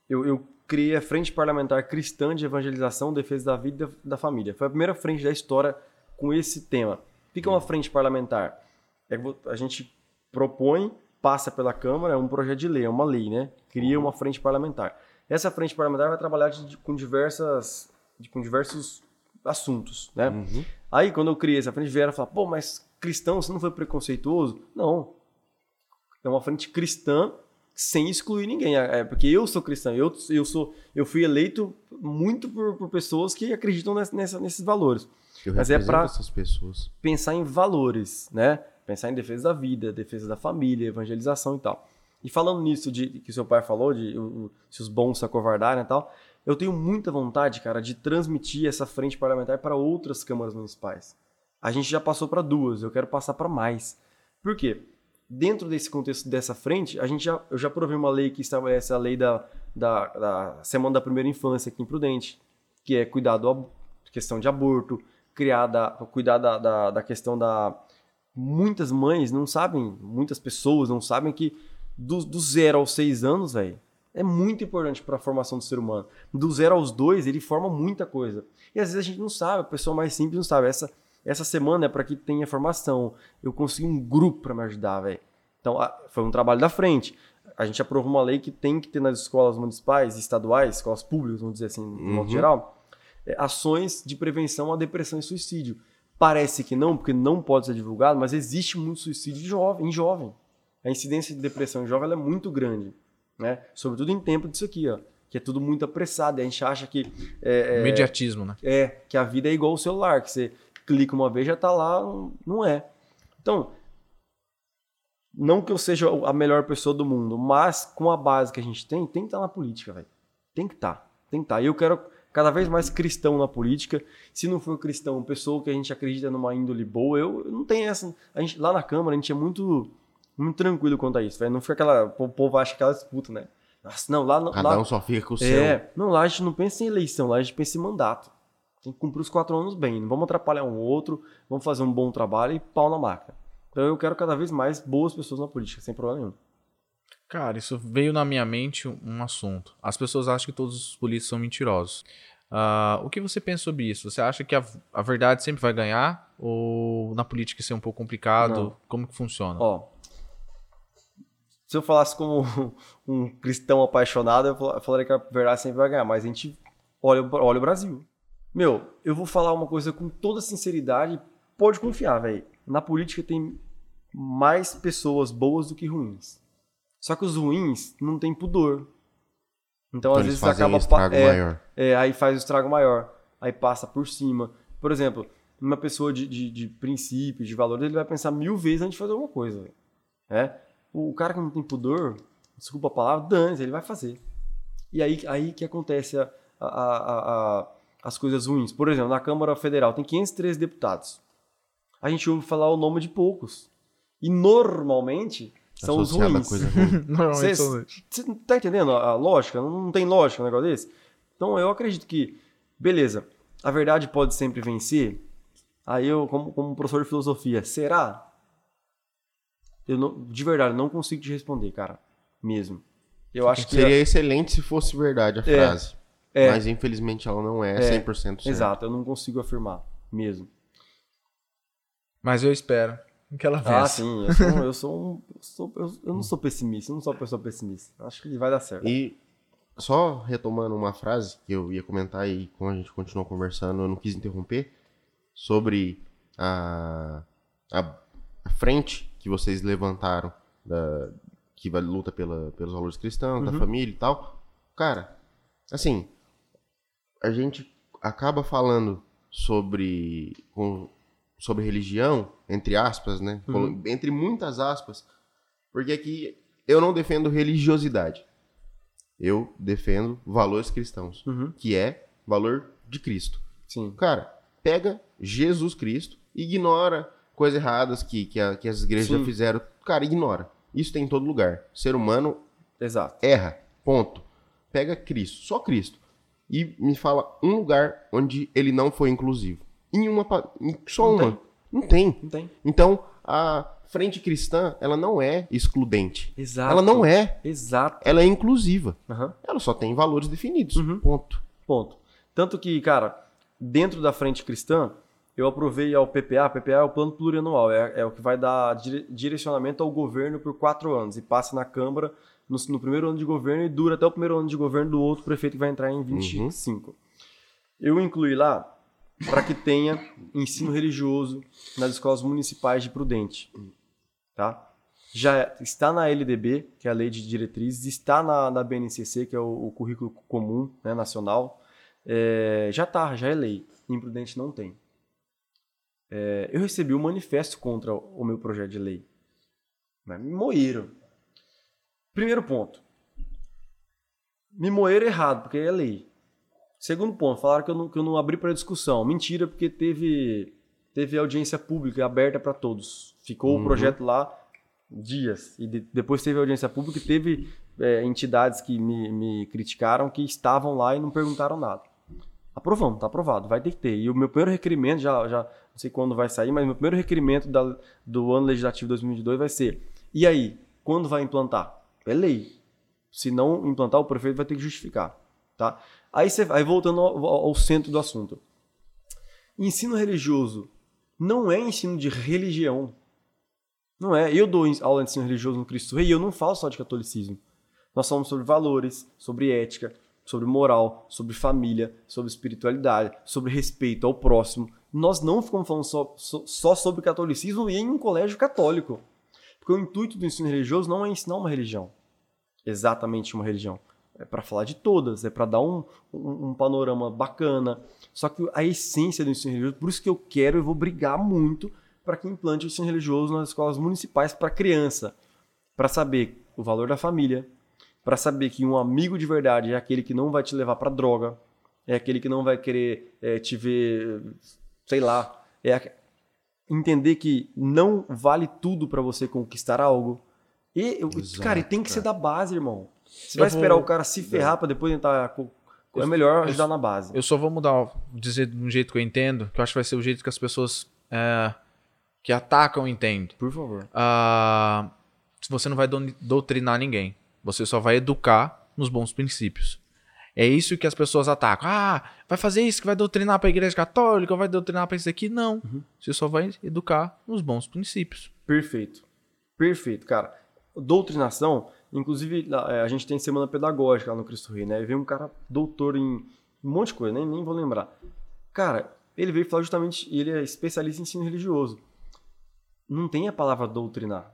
eu, eu criei a Frente Parlamentar Cristã de Evangelização, Defesa da Vida e da, Família. Foi a primeira frente da história com esse tema. O que é uma frente parlamentar? É a gente propõe, passa pela Câmara, é um projeto de lei, é uma lei, né? Cria uma frente parlamentar. Essa frente parlamentar vai trabalhar de- com diversas, com diversos assuntos, né? Uhum. Aí, quando eu criei essa frente, vieram falar, pô, mas cristão, você não foi preconceituoso? Não. É uma frente cristã sem excluir ninguém. É porque eu sou cristão, eu, eu, sou, eu fui eleito muito por, por pessoas que acreditam nessa, nessa- nesses valores. Eu Mas é pessoas. Pensar em valores, né? Pensar em defesa da vida, defesa da família, evangelização e tal. E falando nisso de que seu pai falou, de o- se os bons se acovardarem e tal, eu tenho muita vontade, cara, de transmitir essa frente parlamentar para outras câmaras municipais. A gente já passou para duas, eu quero passar para mais. Por quê? Dentro desse contexto dessa frente, a gente já, eu já provei uma lei que estabelece a lei da, da, da Semana da Primeira Infância aqui em Prudente, que é cuidar da questão de aborto, criar da, cuidar da, da, da questão da. Muitas mães não sabem, muitas pessoas não sabem que do, do zero aos seis anos, velho, é muito importante para a formação do ser humano. Do zero aos dois, ele forma muita coisa. E às vezes a gente não sabe, a pessoa mais simples não sabe. Essa, essa semana é para que tenha formação. Eu consegui um grupo para me ajudar, velho. Então, foi um trabalho da frente. A gente aprovou uma lei que tem que ter nas escolas municipais, estaduais, escolas públicas, vamos dizer assim, de modo Uhum. geral, é, ações de prevenção à depressão e suicídio. Parece que não, porque não pode ser divulgado, mas existe muito suicídio jovem, em jovem. A incidência de depressão em jovem é muito grande, né? Sobretudo em tempo disso aqui, ó, que é tudo muito apressado. E a gente acha que é, é, Mediatismo, né? é, que a vida é igual o celular, que você clica uma vez já tá lá, não- é. Então, não que eu seja a melhor pessoa do mundo, mas com a base que a gente tem, tem que estar na política, velho. Tem que estar, tem que estar. E eu quero cada vez mais cristão na política. Se não for cristão, pessoa que a gente acredita numa índole boa, eu, eu não tenho essa. A gente, lá na Câmara, a gente é muito, muito tranquilo quanto a isso, velho. Não fica aquela. O povo acha aquela disputa, né? Nossa, não, lá, Cada lá, um só fica com o seu. é, não, lá a gente não pensa em eleição, lá a gente pensa em mandato. Tem que cumprir os quatro anos bem, não vamos atrapalhar um outro, vamos fazer um bom trabalho e pau na máquina. Então eu quero cada vez mais boas pessoas na política, sem problema nenhum. Cara, isso veio na minha mente um assunto. As pessoas acham que todos os políticos são mentirosos. Ah, o que você pensa sobre isso? Você acha que a, a verdade sempre vai ganhar? Ou na política isso é um pouco complicado? Não. Como que funciona? Ó, se eu falasse como um cristão apaixonado, eu fal- eu falaria que a verdade sempre vai ganhar, mas a gente olha, olha o Brasil. Meu, eu vou falar uma coisa com toda sinceridade, pode confiar, velho. Na política tem mais pessoas boas do que ruins. Só que os ruins não têm pudor. Então, Então às vezes acaba estrago é, maior. é, aí faz o estrago maior. Aí passa por cima. Por exemplo, uma pessoa de, de, de princípios, de valores, ele vai pensar mil vezes antes de fazer alguma coisa. velho. É? O, o cara que não tem pudor, desculpa a palavra, dane ele vai fazer. E aí, aí que acontece a, a- a- a- as coisas ruins. Por exemplo, na Câmara Federal tem 513 deputados. A gente ouve falar o nome de poucos. E normalmente são os ruins. coisa ruim. Normalmente Você são- você tá entendendo a, lógica? Não, tem lógica um negócio desse? Então eu acredito que, beleza, a verdade pode sempre vencer. Aí eu, como, como professor de filosofia, será? Eu não, de verdade, não consigo te responder, cara. Mesmo. Eu acho que. Seria excelente se fosse verdade a É, frase. é. Mas infelizmente ela não é, É, 100% certa. Exato, eu não consigo afirmar. Mesmo. Mas eu espero que ela vença. Ah, sim, eu sou, eu sou um. Eu, sou- eu- eu não sou pessimista, eu não sou uma pessoa pessimista. Acho que vai dar certo. E só retomando uma frase que eu ia comentar e como a gente continuou conversando, eu não quis interromper, sobre a, a, a frente que vocês levantaram, da, que vai, luta pela, pelos valores cristãos, da família e tal. Cara, assim, a gente acaba falando sobre, com- sobre religião, entre aspas, né? Colo- Entre muitas aspas, porque aqui eu não defendo religiosidade. Eu defendo valores cristãos, Uhum. que é valor de Cristo. Sim. Cara, pega Jesus Cristo, ignora coisas erradas que, que, a- que as igrejas Sim. já fizeram. Cara, ignora. Isso tem em todo lugar. Ser humano Exato. erra. Ponto. Pega Cristo, só Cristo. E me fala um lugar onde ele não foi inclusivo. Em uma. em só Não uma. tem. Não tem. Não tem. Então, a frente cristã, ela não é excludente. Exato. Ela não é. Exato. Ela é inclusiva. Aham. Ela só tem valores definidos. Uhum. Ponto. Ponto. Tanto que, cara, dentro da frente cristã, eu aprovei ao PPA. PPA é o plano plurianual, é, é o que vai dar dire- direcionamento ao governo por quatro anos e passa na Câmara no, no primeiro ano de governo e dura até o primeiro ano de governo do outro prefeito que vai entrar em 25. Eu incluí lá para que tenha ensino religioso nas escolas municipais de Prudente. Tá? Já está na LDB, que é a Lei de Diretrizes, está na, na BNCC, que é o, o Currículo Comum né, Nacional. É, já tá, já é lei. Em Prudente não tem. É, eu recebi um manifesto contra o meu projeto de lei. Mas me moeram. Primeiro ponto. Me moeram errado, porque é lei. Segundo ponto, falaram que eu não, que eu não abri para discussão. Mentira, porque teve, teve audiência pública aberta para todos. Ficou o projeto lá dias. E de- depois teve audiência pública e teve é, entidades que me, me criticaram que estavam lá e não perguntaram nada. Aprovamos, tá aprovado, vai ter que ter. E o meu primeiro requerimento, já, já não sei quando vai sair, mas meu primeiro requerimento da- do ano legislativo 2022 vai ser: e aí, quando vai implantar? É lei. Se não implantar, o prefeito vai ter que justificar. Tá? Aí, você, aí voltando ao, ao- centro do assunto. Ensino religioso não é ensino de religião. Não é. Eu dou aula de ensino religioso no Cristo Rei e eu não falo só de catolicismo. Nós falamos sobre valores, sobre ética, sobre moral, sobre família, sobre espiritualidade, sobre respeito ao próximo. Nós não ficamos falando só, só, sobre catolicismo e em um colégio católico. Porque o intuito do ensino religioso não é ensinar uma religião. Exatamente uma religião. É para falar de todas, é para dar um, um, um panorama bacana. Só que a essência do ensino religioso, por isso que eu quero e vou brigar muito para que implante o ensino religioso nas escolas municipais para criança. Para saber o valor da família, para saber que um amigo de verdade é aquele que não vai te levar para droga, é aquele que não vai querer é, te ver, sei lá, é a- entender que não vale tudo para você conquistar algo. E, eu- Exato, cara, e tem que ser cara. da base, irmão. Você Eu vai vou- esperar o cara se ferrar para depois tentar. É melhor ajudar na base. Eu só vou mudar, dizer de um jeito que eu entendo, que eu acho que vai ser o jeito que as pessoas é, que atacam entendem. Por favor. Ah, você não vai doutrinar ninguém. Você só vai educar nos bons princípios. É isso que as pessoas atacam. Ah, vai fazer isso que vai doutrinar para a igreja católica, vai doutrinar para isso aqui. Não. Você só vai educar nos bons princípios. Perfeito. Perfeito, cara. Doutrinação, inclusive, a é, a gente tem semana pedagógica lá no Cristo Rei, né? E veio um cara doutor em um monte de coisa, nem, nem vou lembrar. Cara, ele veio falar justamente, ele é especialista em ensino religioso. Não tem a palavra doutrinar.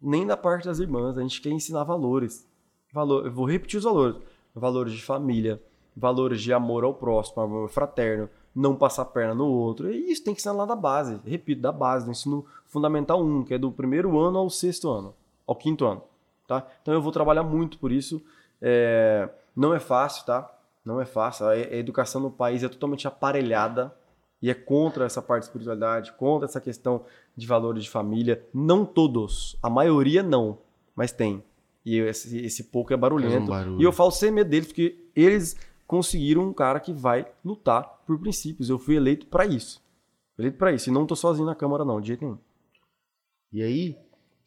Nem da parte das irmãs, a gente quer ensinar valores. Valor, eu vou repetir os valores. Valores de família, valores de amor ao próximo, amor fraterno, não passar perna no outro. E isso tem que ser lá da base. Repito, da base, do ensino fundamental 1, que é do primeiro ano ao sexto ano, ao quinto ano. Tá? Então eu vou trabalhar muito por isso. É, não é fácil, tá? Não é fácil. A, a educação no país é totalmente aparelhada e é contra essa parte de espiritualidade, contra essa questão de valores de família. Não todos, a maioria não, mas tem. E esse, esse pouco é barulhento. Faz um. E eu falo sem medo deles, porque eles conseguiram um cara que vai lutar por princípios. Eu fui eleito para isso. Eleito para isso. E não tô sozinho na Câmara, não, de jeito nenhum. E aí,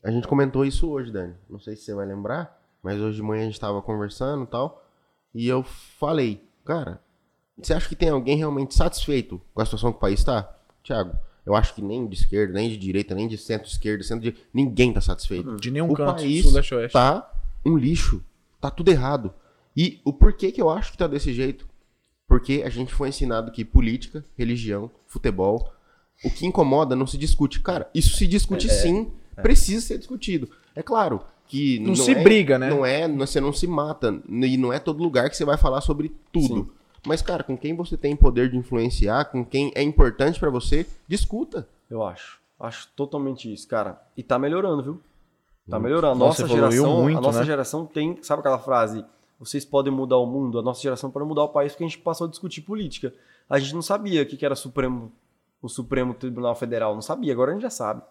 a gente comentou isso hoje, Dani. Não sei se você vai lembrar, mas hoje de manhã a gente tava conversando e tal. E eu falei, cara, você acha que tem alguém realmente satisfeito com a situação que o país tá? Tiago, eu acho que nem de esquerda, nem de direita, nem de centro-esquerda, centro de... ninguém tá satisfeito. De nenhum o canto, país sul, leste, oeste. tá um lixo. Tá tudo errado. E o porquê que eu acho que tá desse jeito? Porque a gente foi ensinado que política, religião, futebol, o que incomoda não se discute. Cara, isso se discute sim, precisa ser discutido. É claro que Não se é- briga, né? Não é, não- você não se mata e não é todo lugar que você vai falar sobre tudo. Mas cara, com quem você tem poder de influenciar, com quem é importante pra você, discuta. Eu acho. Acho totalmente isso, cara. E tá melhorando, viu? Tá melhorando. A Nossa, nossa geração, muito, a nossa né? geração tem, sabe aquela frase? Vocês podem mudar o mundo, a nossa geração pode mudar o país porque a gente passou a discutir política. A gente não sabia o que que era Supremo, o Supremo Tribunal Federal, não sabia, agora a gente já sabe.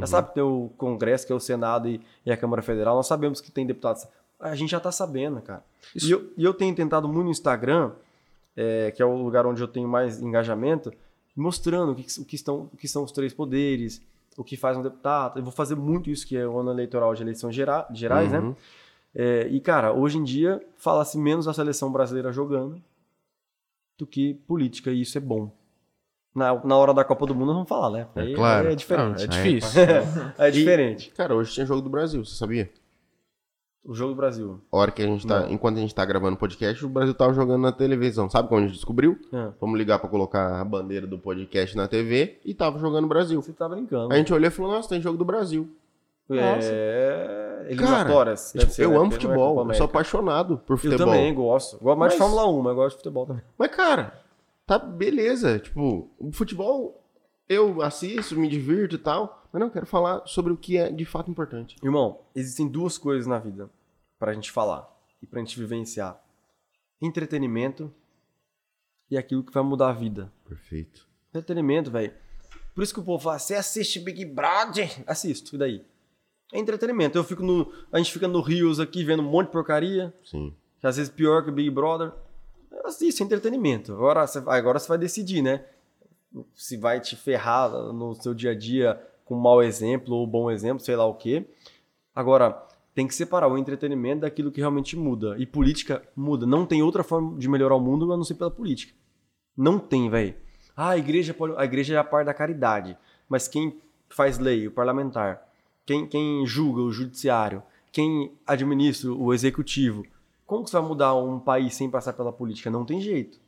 Já sabe que tem o Congresso, que é o Senado e, e a Câmara Federal, nós sabemos que tem deputados. A gente já tá sabendo, cara. E, eu, e eu tenho tentado muito no Instagram, é, que é o lugar onde eu tenho mais engajamento, mostrando o que, o que estão, o que são os três poderes, o que faz um deputado. Eu vou fazer muito isso, que é o ano eleitoral de eleições gera- gerais, né? Uhum. É, e, cara, hoje em dia fala-se menos da seleção brasileira jogando do que política, e isso é bom. Na, na hora da Copa do Mundo nós vamos falar, né? É Aí, claro. aí é diferente. É Ah, difícil. É diferente. Cara, hoje tinha jogo do Brasil, você sabia? O jogo do Brasil. A hora que a gente tá. Enquanto a gente tá gravando o podcast, o Brasil tava jogando na televisão. Sabe como a gente descobriu? É. Vamos ligar pra colocar a bandeira do podcast na TV e tava jogando o Brasil. Você tá brincando. A gente olhou e falou, nossa, tem jogo do Brasil. É. Eliminatórias. deve Tipo, ser, eu né? amo é futebol, eu sou apaixonado por Eu futebol. também gosto. Gosto mais de Mas- Fórmula 1, mas gosto de futebol também. Mas, cara, tá beleza. Tipo, o futebol eu assisto, me divirto e tal. Mas não, quero falar sobre o que é de fato importante. Irmão, existem duas coisas na vida pra gente falar e pra gente vivenciar: entretenimento e aquilo que vai mudar a vida. Perfeito. Entretenimento, velho. Por isso que o povo fala: você assiste Big Brother? Assisto, e daí? É entretenimento. Eu fico no. A gente fica no Rios aqui vendo um monte de porcaria, Sim. que às vezes pior que o Big Brother. Eu assisto, é entretenimento. Agora você, agora você vai decidir, né? Se vai te ferrar no seu dia a dia com mau exemplo ou bom exemplo, sei lá o quê. Agora, tem que separar o entretenimento daquilo que realmente muda. E política muda. Não tem outra forma de melhorar o mundo a não ser pela política. Não tem, velho. Ah, a igreja, pode- a igreja é a parte da caridade. Mas quem faz lei, o parlamentar, quem, quem julga, o judiciário, quem administra, o executivo, como que você vai mudar um país sem passar pela política? Não tem jeito.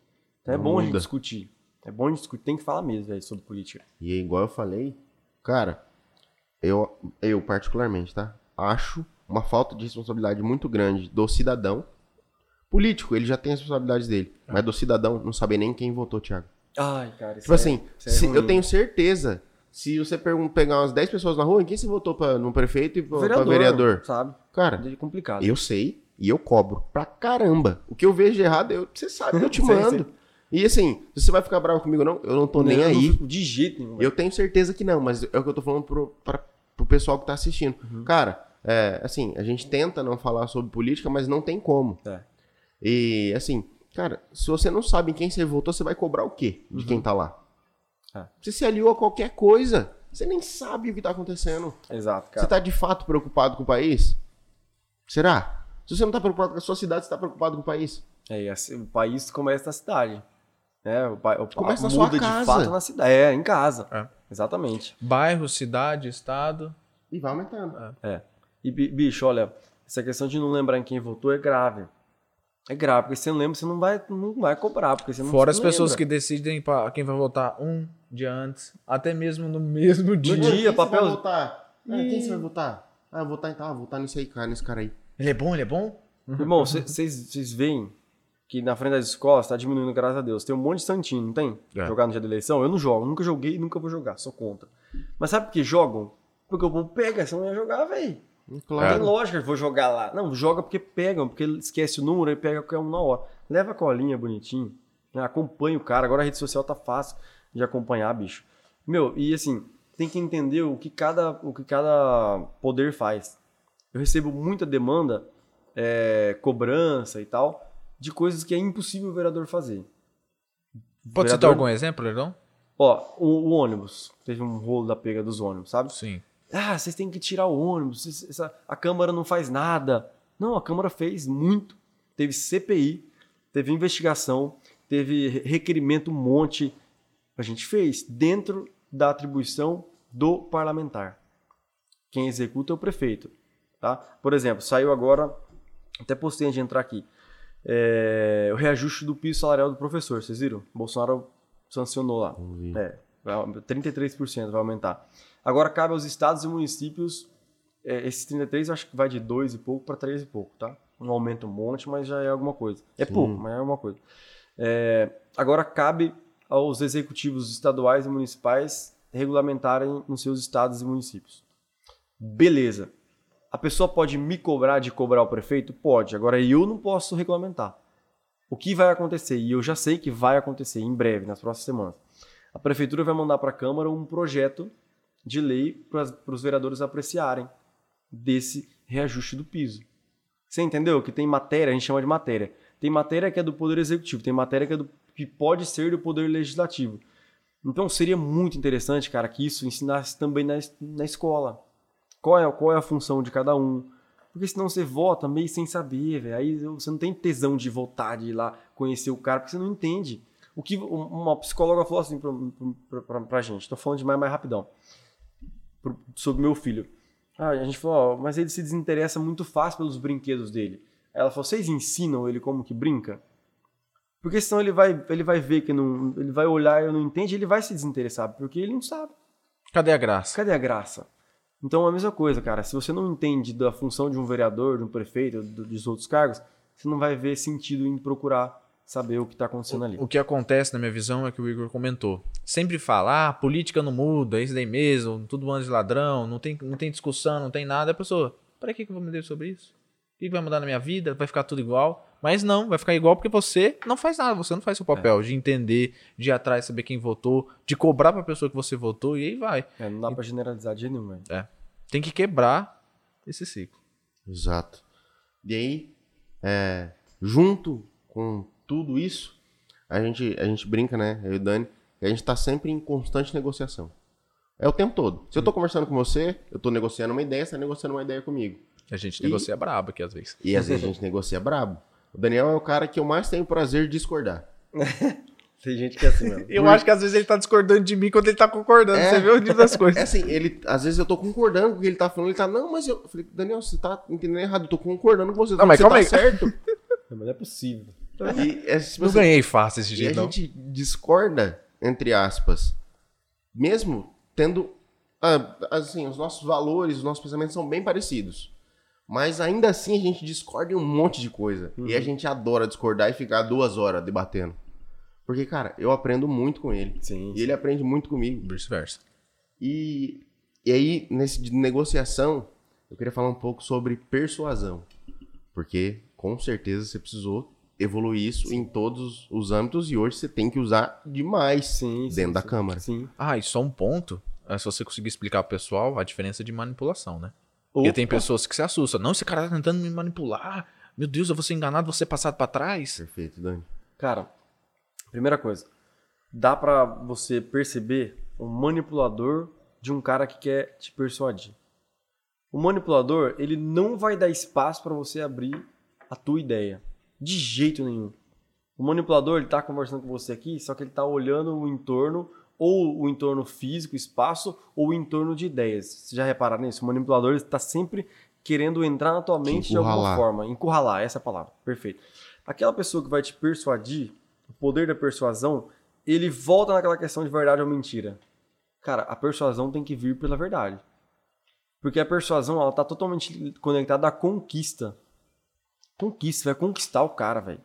Então é Não bom a gente muda. discutir. É bom a gente discutir. Tem que falar mesmo, velho, sobre política. E é igual eu falei, cara, eu, eu particularmente, tá? Acho uma falta de responsabilidade muito grande do cidadão. Político, ele já tem as responsabilidades dele. Mas do cidadão, não saber nem quem votou, Thiago. Ai, cara, isso Tipo é- assim, isso é se- eu tenho certeza, se você pegar umas 10 pessoas na rua, em quem você votou pra, no prefeito e pra vereador? vereador? Sabe? Cara, É complicado. eu sei e eu cobro pra caramba. O que eu vejo de errado, eu, você sabe eu te Sei, mando. E assim, você vai ficar bravo comigo não, eu não tô nem não aí. fico De jeito nenhum. Eu tenho certeza que não, mas é o que eu tô falando pro, pra, pro pessoal que tá assistindo. Uhum. Cara, é, assim, a gente tenta não falar sobre política, mas não tem como. É. E, assim, cara, se você não sabe em quem você votou, você vai cobrar o quê de quem tá lá? É. Você se aliou a qualquer coisa, você nem sabe o que tá acontecendo. Exato, Você cara. tá de fato preocupado com o país? Será? Se você não tá preocupado com a sua cidade, você tá preocupado com o país? É, e assim, o país começa na cidade. É, o, pa- o Começa na muda sua de casa. fato na cidade. É, em casa. É. Exatamente. Bairro, cidade, estado. E vai aumentando. É. E, bi- bicho, olha, essa questão de não lembrar em quem votou é grave. É grave, porque você não lembra, você não vai, não vai cobrar, porque você não Fora as não pessoas lembra. que decidem pra quem vai votar um dia antes, até mesmo no mesmo dia. dia. Quem você papel- vai votar? Ah, quem você vai votar? Ah, eu vou votar em tal, vou votar nesse aí, cara, nesse cara aí. Ele é bom, ele é bom? Irmão, vocês veem que na frente das escolas tá diminuindo, graças a Deus. Tem um monte de santinho, não tem? É. Jogar no dia da eleição. Eu não jogo, nunca joguei e nunca vou jogar, sou contra. Mas sabe por que jogam? Porque o povo pega, você não ia jogar, velho. Não tem Claro. lógica, vou jogar lá. Não, joga porque pegam, porque esquece o número e pega qualquer um na hora. Leva a colinha bonitinho, né? acompanha o cara. Agora a rede social tá fácil de acompanhar, bicho. Meu, e assim, tem que entender o que cada, o que cada poder faz. Eu recebo muita demanda, é, cobrança e tal, de coisas que é impossível o vereador fazer. Pode citar Vereador- algum exemplo, Leilão? Ó, o, o ônibus. Teve um rolo da pega dos ônibus, sabe? Sim. Ah, vocês têm que tirar o ônibus, essa- a Câmara não faz nada. Não, a Câmara fez muito. Teve CPI, teve investigação, teve re- requerimento um monte. A gente fez dentro da atribuição do parlamentar. Quem executa é o prefeito. Tá? Por exemplo, saiu agora, até postei antes de entrar aqui, é, o reajuste do piso salarial do professor. Vocês viram? Bolsonaro sancionou lá. É, vai- 33% vai aumentar. Agora cabe aos estados e municípios, é, esses 33 eu acho que vai de 2 e pouco para 3 e pouco, tá? Não aumenta um monte, mas já é alguma coisa. É pouco, mas é alguma coisa. É, agora cabe aos executivos estaduais e municipais regulamentarem nos seus estados e municípios. Beleza. A pessoa pode me cobrar de cobrar o prefeito? Pode. Agora eu não posso regulamentar. O que vai acontecer? E eu já sei que vai acontecer em breve, nas próximas semanas. A prefeitura vai mandar para a Câmara um projeto de lei para os vereadores apreciarem desse reajuste do piso. Você entendeu? Que tem matéria, a gente chama de matéria. Tem matéria que é do Poder Executivo, tem matéria que, é do, que pode ser do Poder Legislativo. Então seria muito interessante, cara, que isso ensinasse também na, na escola. Qual é, qual é a função de cada um. Porque senão você vota meio sem saber, velho. Aí você não tem tesão de votar, de ir lá conhecer o cara, porque você não entende. O que um- uma psicóloga falou assim pra, pra, pra, pra gente, tô falando demais mais rapidão, pro- sobre meu filho. Ah, a gente falou, ó, mas ele se desinteressa muito fácil pelos brinquedos dele. Ela falou, vocês ensinam ele como que brinca? Porque senão ele vai, ele vai ver que não. Ele vai olhar e não entende, ele vai se desinteressar, porque ele não sabe. Cadê a graça? Cadê a graça? Então é a mesma coisa, cara. Se você não entende da função de um vereador, de um prefeito, do- dos outros cargos, você não vai ver sentido em procurar saber o que está acontecendo ali. O que acontece, na minha visão, é que o Igor comentou. Sempre fala, ah, política não muda, é isso daí mesmo, tudo bando de ladrão, não tem, não tem discussão, não tem nada. A pessoa, para que que eu vou me dizer sobre isso? O que vai mudar na minha vida? Vai ficar tudo igual? Mas não, vai ficar igual porque você não faz nada, você não faz seu papel de entender, de ir atrás, saber quem votou, de cobrar pra pessoa que você votou e aí vai. É, não dá pra generalizar de nenhum, velho. É. Tem que quebrar esse ciclo. Exato. E aí, é, junto com tudo isso, a gente, a gente brinca, né, eu e o Dani, que a gente tá sempre em constante negociação. É o tempo todo. Se eu tô conversando com você, eu tô negociando uma ideia, você tá negociando uma ideia comigo. A gente E- negocia brabo aqui às vezes. E às vezes a gente negocia brabo. O Daniel é o cara que eu mais tenho prazer de discordar. Tem gente que é assim mesmo. Eu acho que às vezes ele tá discordando de mim quando ele tá concordando. É. Você vê o nível das coisas. É assim, ele, às vezes eu tô concordando com o que ele tá falando, ele tá, não, mas eu, eu falei, Daniel, você tá entendendo errado, eu tô concordando com você. Não, mas você calma tá aí. certo. Mas não é possível. E, é, tipo Não assim, ganhei fácil esse E a jeito, não. gente discorda, entre aspas, mesmo tendo, ah, assim, os nossos valores, os nossos pensamentos são bem parecidos. Mas ainda assim a gente discorda em um monte de coisa. E a gente adora discordar e ficar duas horas debatendo. Porque, cara, eu aprendo muito com ele. Sim. E ele aprende muito comigo. Vice-versa. E, e aí, nesse de negociação, eu queria falar um pouco sobre persuasão. Porque, com certeza, você precisou evoluir isso em todos os âmbitos e hoje você tem que usar demais Sim, sim, dentro da sim. Câmara. Sim. Ah, e só um ponto. É se você conseguir explicar pro pessoal a diferença de manipulação, né? Opa. tem pessoas que se assustam. Não, esse cara tá tentando me manipular. Meu Deus, eu vou ser enganado, vou ser passado pra trás. Perfeito, Dani. Cara, primeira coisa, dá pra você perceber o manipulador de um cara que quer te persuadir. O manipulador, ele não vai dar espaço pra você abrir a tua ideia. De jeito nenhum. O manipulador, ele tá conversando com você aqui, só que ele tá olhando o entorno, ou o entorno físico, espaço, ou o entorno de ideias. Vocês já repararam nisso? O manipulador, ele tá sempre querendo entrar na tua mente de alguma forma. Encurralar, essa é a palavra. Perfeito. Aquela pessoa que vai te persuadir, o poder da persuasão, ele volta naquela questão de verdade ou mentira. Cara, a persuasão tem que vir pela verdade. Porque a persuasão, ela tá totalmente conectada à conquista. Conquista, vai conquistar o cara, velho.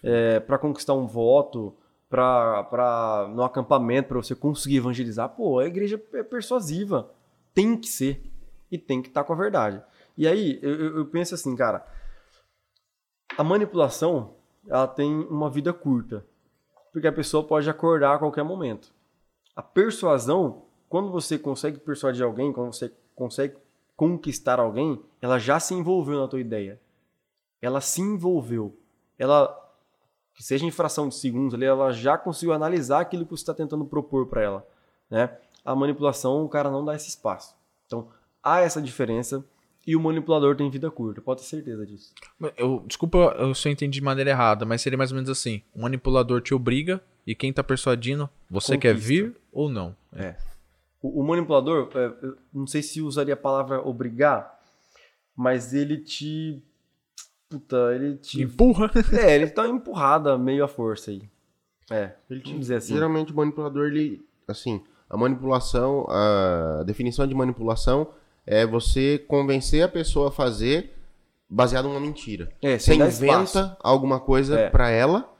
É, para conquistar um voto, pra, pra, no acampamento, pra você conseguir evangelizar, pô, a igreja é persuasiva. Tem que ser. E tem que estar com a verdade. E aí, eu- eu penso assim, cara, a manipulação, ela tem uma vida curta. Porque a pessoa pode acordar a qualquer momento. A persuasão, quando você consegue persuadir alguém, quando você consegue conquistar alguém, ela já se envolveu na tua ideia. Ela se envolveu. Ela, que seja em fração de segundos ali, ela já conseguiu analisar aquilo que você está tentando propor para ela. Né? A manipulação, o cara não dá esse espaço. Então, há essa diferença e o manipulador tem vida curta, pode ter certeza disso. Eu, desculpa eu se eu entendi de maneira errada, mas seria mais ou menos assim. O manipulador te obriga e quem tá persuadindo, você quer Conquista. vir ou não. É. O, o manipulador, é, eu não sei se usaria a palavra obrigar, mas ele te. Puta, ele te. Empurra. É, ele tá uma empurrada meio à força aí. É, vamos dizer assim. Geralmente o manipulador, ele, assim, a manipulação, a definição de manipulação é você convencer a pessoa a fazer baseado numa mentira. É, Você inventa alguma coisa É. pra ela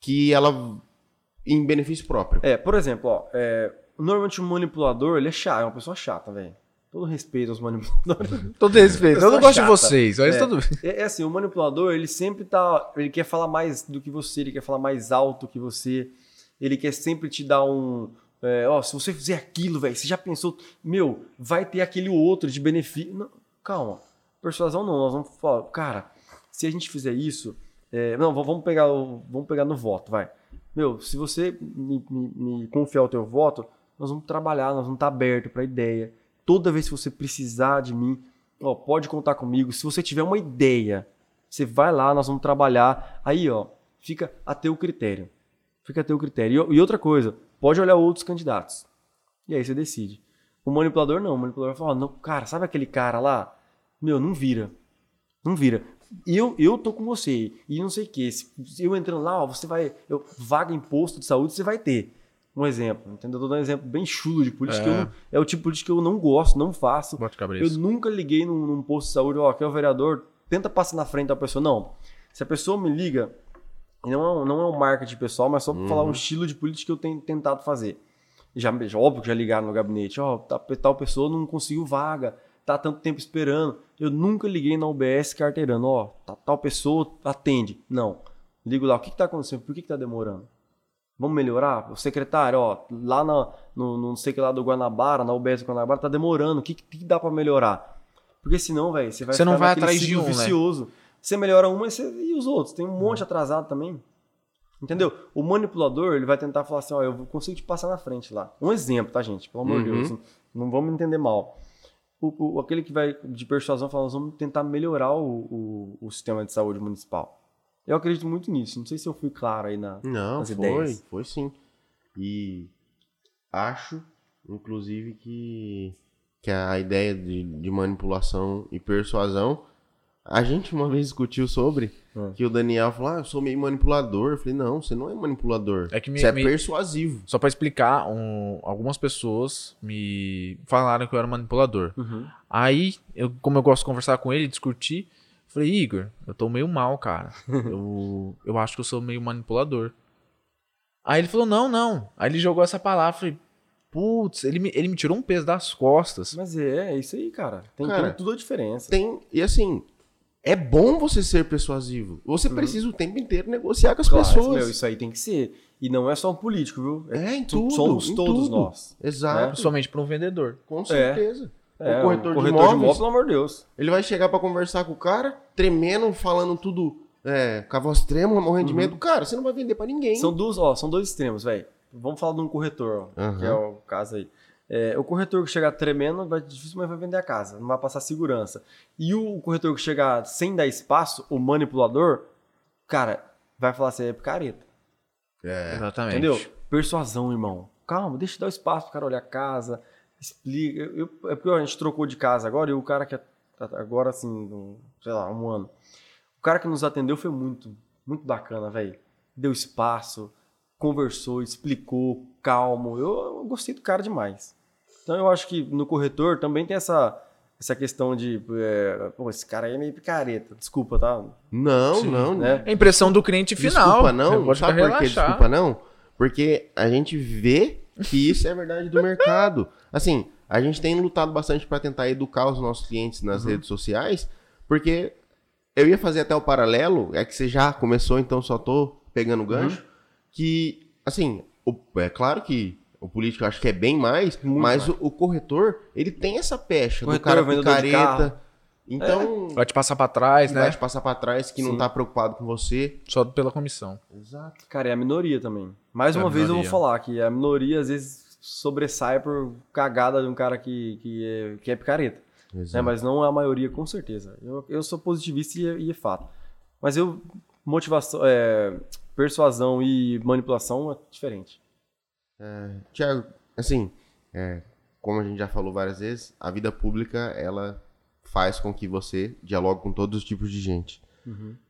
que ela em benefício próprio. É, por exemplo, ó, é, normalmente o manipulador, ele é chato, é uma pessoa chata, velho. Todo respeito aos manipuladores. Todo respeito. Eu não gosto de vocês, mas É. tudo. É, é assim, o manipulador, ele sempre tá. Ele quer falar mais do que você, ele quer falar mais alto que você. Ele quer sempre te dar um. é, ó, se você fizer aquilo, velho, você já pensou. Meu, vai ter aquele outro de benefício. Não, calma. Persuasão não, nós vamos falar. Cara, se a gente fizer isso. é, não, vamos pegar, vamos pegar no voto, vai. meu, se você me, me, me confiar o teu voto, nós vamos trabalhar, nós vamos estar aberto para ideia. Toda vez que você precisar de mim, ó, pode contar comigo. Se você tiver uma ideia, você vai lá, nós vamos trabalhar. Aí, ó, fica a teu critério. Fica a teu critério. E, e outra coisa, pode olhar outros candidatos. E aí você decide. O manipulador não. O manipulador fala, não, cara, sabe aquele cara lá? Meu, não vira. Não vira. Eu, eu tô com você. E não sei o que. Eu entrando lá, ó, você vai. Eu, vaga imposto de saúde, você vai ter. Um exemplo. Entendeu? Eu tô dando um exemplo bem chulo de política. É. É, é o tipo de política que eu não gosto, não faço. Eu nunca liguei num, num posto de saúde, ó, que é o vereador, tenta passar na frente da pessoa. Não. Se a pessoa me liga, não é um, não é um marketing pessoal, mas só pra falar um estilo de política que eu tenho tentado fazer. Já, já- óbvio que já ligaram no gabinete, ó, tá- tal pessoa não conseguiu vaga, tá tanto tempo esperando. Eu nunca liguei na UBS carteirando, ó, tá- tal pessoa atende. Não. Ligo lá, o que, que tá acontecendo? Por que, que tá demorando? Vamos melhorar? O secretário, ó, lá na, no, no não sei que lá do Guanabara, na UBS do Guanabara, tá demorando. O que, que dá pra melhorar? Porque senão, velho, você vai Você não vai atrás de um, né? vicioso. Você melhora uma e, você- e os outros. Tem um monte atrasado também. Entendeu? O manipulador, ele vai tentar falar assim, ó, eu consigo te passar na frente lá. Um exemplo, tá, gente? Pelo amor de Uhum. Deus. Não vamos entender mal. O, o- aquele que vai de persuasão fala, nós vamos tentar melhorar o, o, o sistema de saúde municipal. Eu acredito muito nisso. Não sei se eu fui claro aí na, Não, nas foi, ideias. foi sim. E acho, inclusive, que, que a ideia de, de manipulação e persuasão, a gente uma vez discutiu sobre, Hum. que o Daniel falou, ah, eu sou meio manipulador. Eu falei, não, você não é manipulador. É que me- você é me- persuasivo. Só pra explicar, um- algumas pessoas me falaram que eu era manipulador. Uhum. Aí, eu, como eu gosto de conversar com ele, discutir, falei, Igor, eu tô meio mal, cara. Eu, eu acho que eu sou meio manipulador. Aí ele falou, não, não. Aí ele jogou essa palavra, falei, putz, ele me, ele me tirou um peso das costas. Mas é, é isso aí, cara. Tem, Cara, tem tudo a diferença. Tem, e assim, é bom você ser persuasivo. Você precisa o tempo inteiro negociar com as Uhum. Claro, pessoas. meu, isso aí tem que ser. E não é só um político, viu? É, em tu- tudo. somos em todos tudo. nós. Exato. Principalmente pra um vendedor. Com certeza. É, o corretor, de, de imóveis, pelo amor de Deus. ele vai chegar pra conversar com o cara, tremendo, falando tudo é, com a voz trema, morrendo de medo. Cara, você não vai vender pra ninguém. Uhum. São dois, ó, são dois extremos, velho. Vamos falar de um corretor, ó, Aham. que é o caso aí. É, o corretor que chegar tremendo, vai, dificilmente vai vender a casa, não vai passar segurança. E o corretor que chegar sem dar espaço, o manipulador, cara, vai falar assim, é picareta. É. Exatamente. Entendeu? Persuasão, irmão. Calma, deixa eu dar espaço pro cara olhar a casa, explica. Eu, é porque a gente trocou de casa agora e o cara que agora assim, um, sei lá, um ano. O cara que nos atendeu foi muito, muito bacana, velho. Deu espaço, conversou, explicou, calmo. Eu, eu gostei do cara demais. Então eu acho que no corretor também tem essa essa questão de, é, pô, esse cara aí é meio picareta. Desculpa, tá? Não, não. Né? É a impressão do cliente final. Desculpa não. Sabe por que desculpa não? Porque a gente vê que isso é verdade do mercado. Assim, a gente tem lutado bastante pra tentar educar os nossos clientes nas Uhum. redes sociais, porque eu ia fazer até o paralelo, é que você já começou, então só tô pegando o gancho, Uhum. que, assim, o- é claro que o político eu acho que é bem mais, Muito mas mais. O, o corretor, ele tem essa pecha do Corretor, cara vendedor de picareta. Então, Vai te passar pra trás, vai né? te passar pra trás, que não Sim. tá preocupado com você. Só pela comissão. Exato. Cara, é a minoria também. Mais É uma vez eu vou minoria. falar que a minoria às vezes sobressai por cagada de um cara que, que, é, que é picareta. né? Mas não é a maioria, com certeza. Eu, eu sou positivista e é, e é fato. Mas eu, motivação, é, persuasão e manipulação é diferente. Tiago, assim, é, como a gente já falou várias vezes, a vida pública, ela faz com que você dialogue com todos os tipos de gente.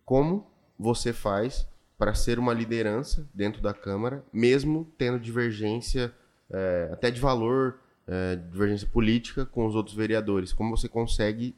Como você faz para ser uma liderança dentro da Câmara, mesmo tendo divergência é, até de valor, é, divergência política com os outros vereadores? Como você consegue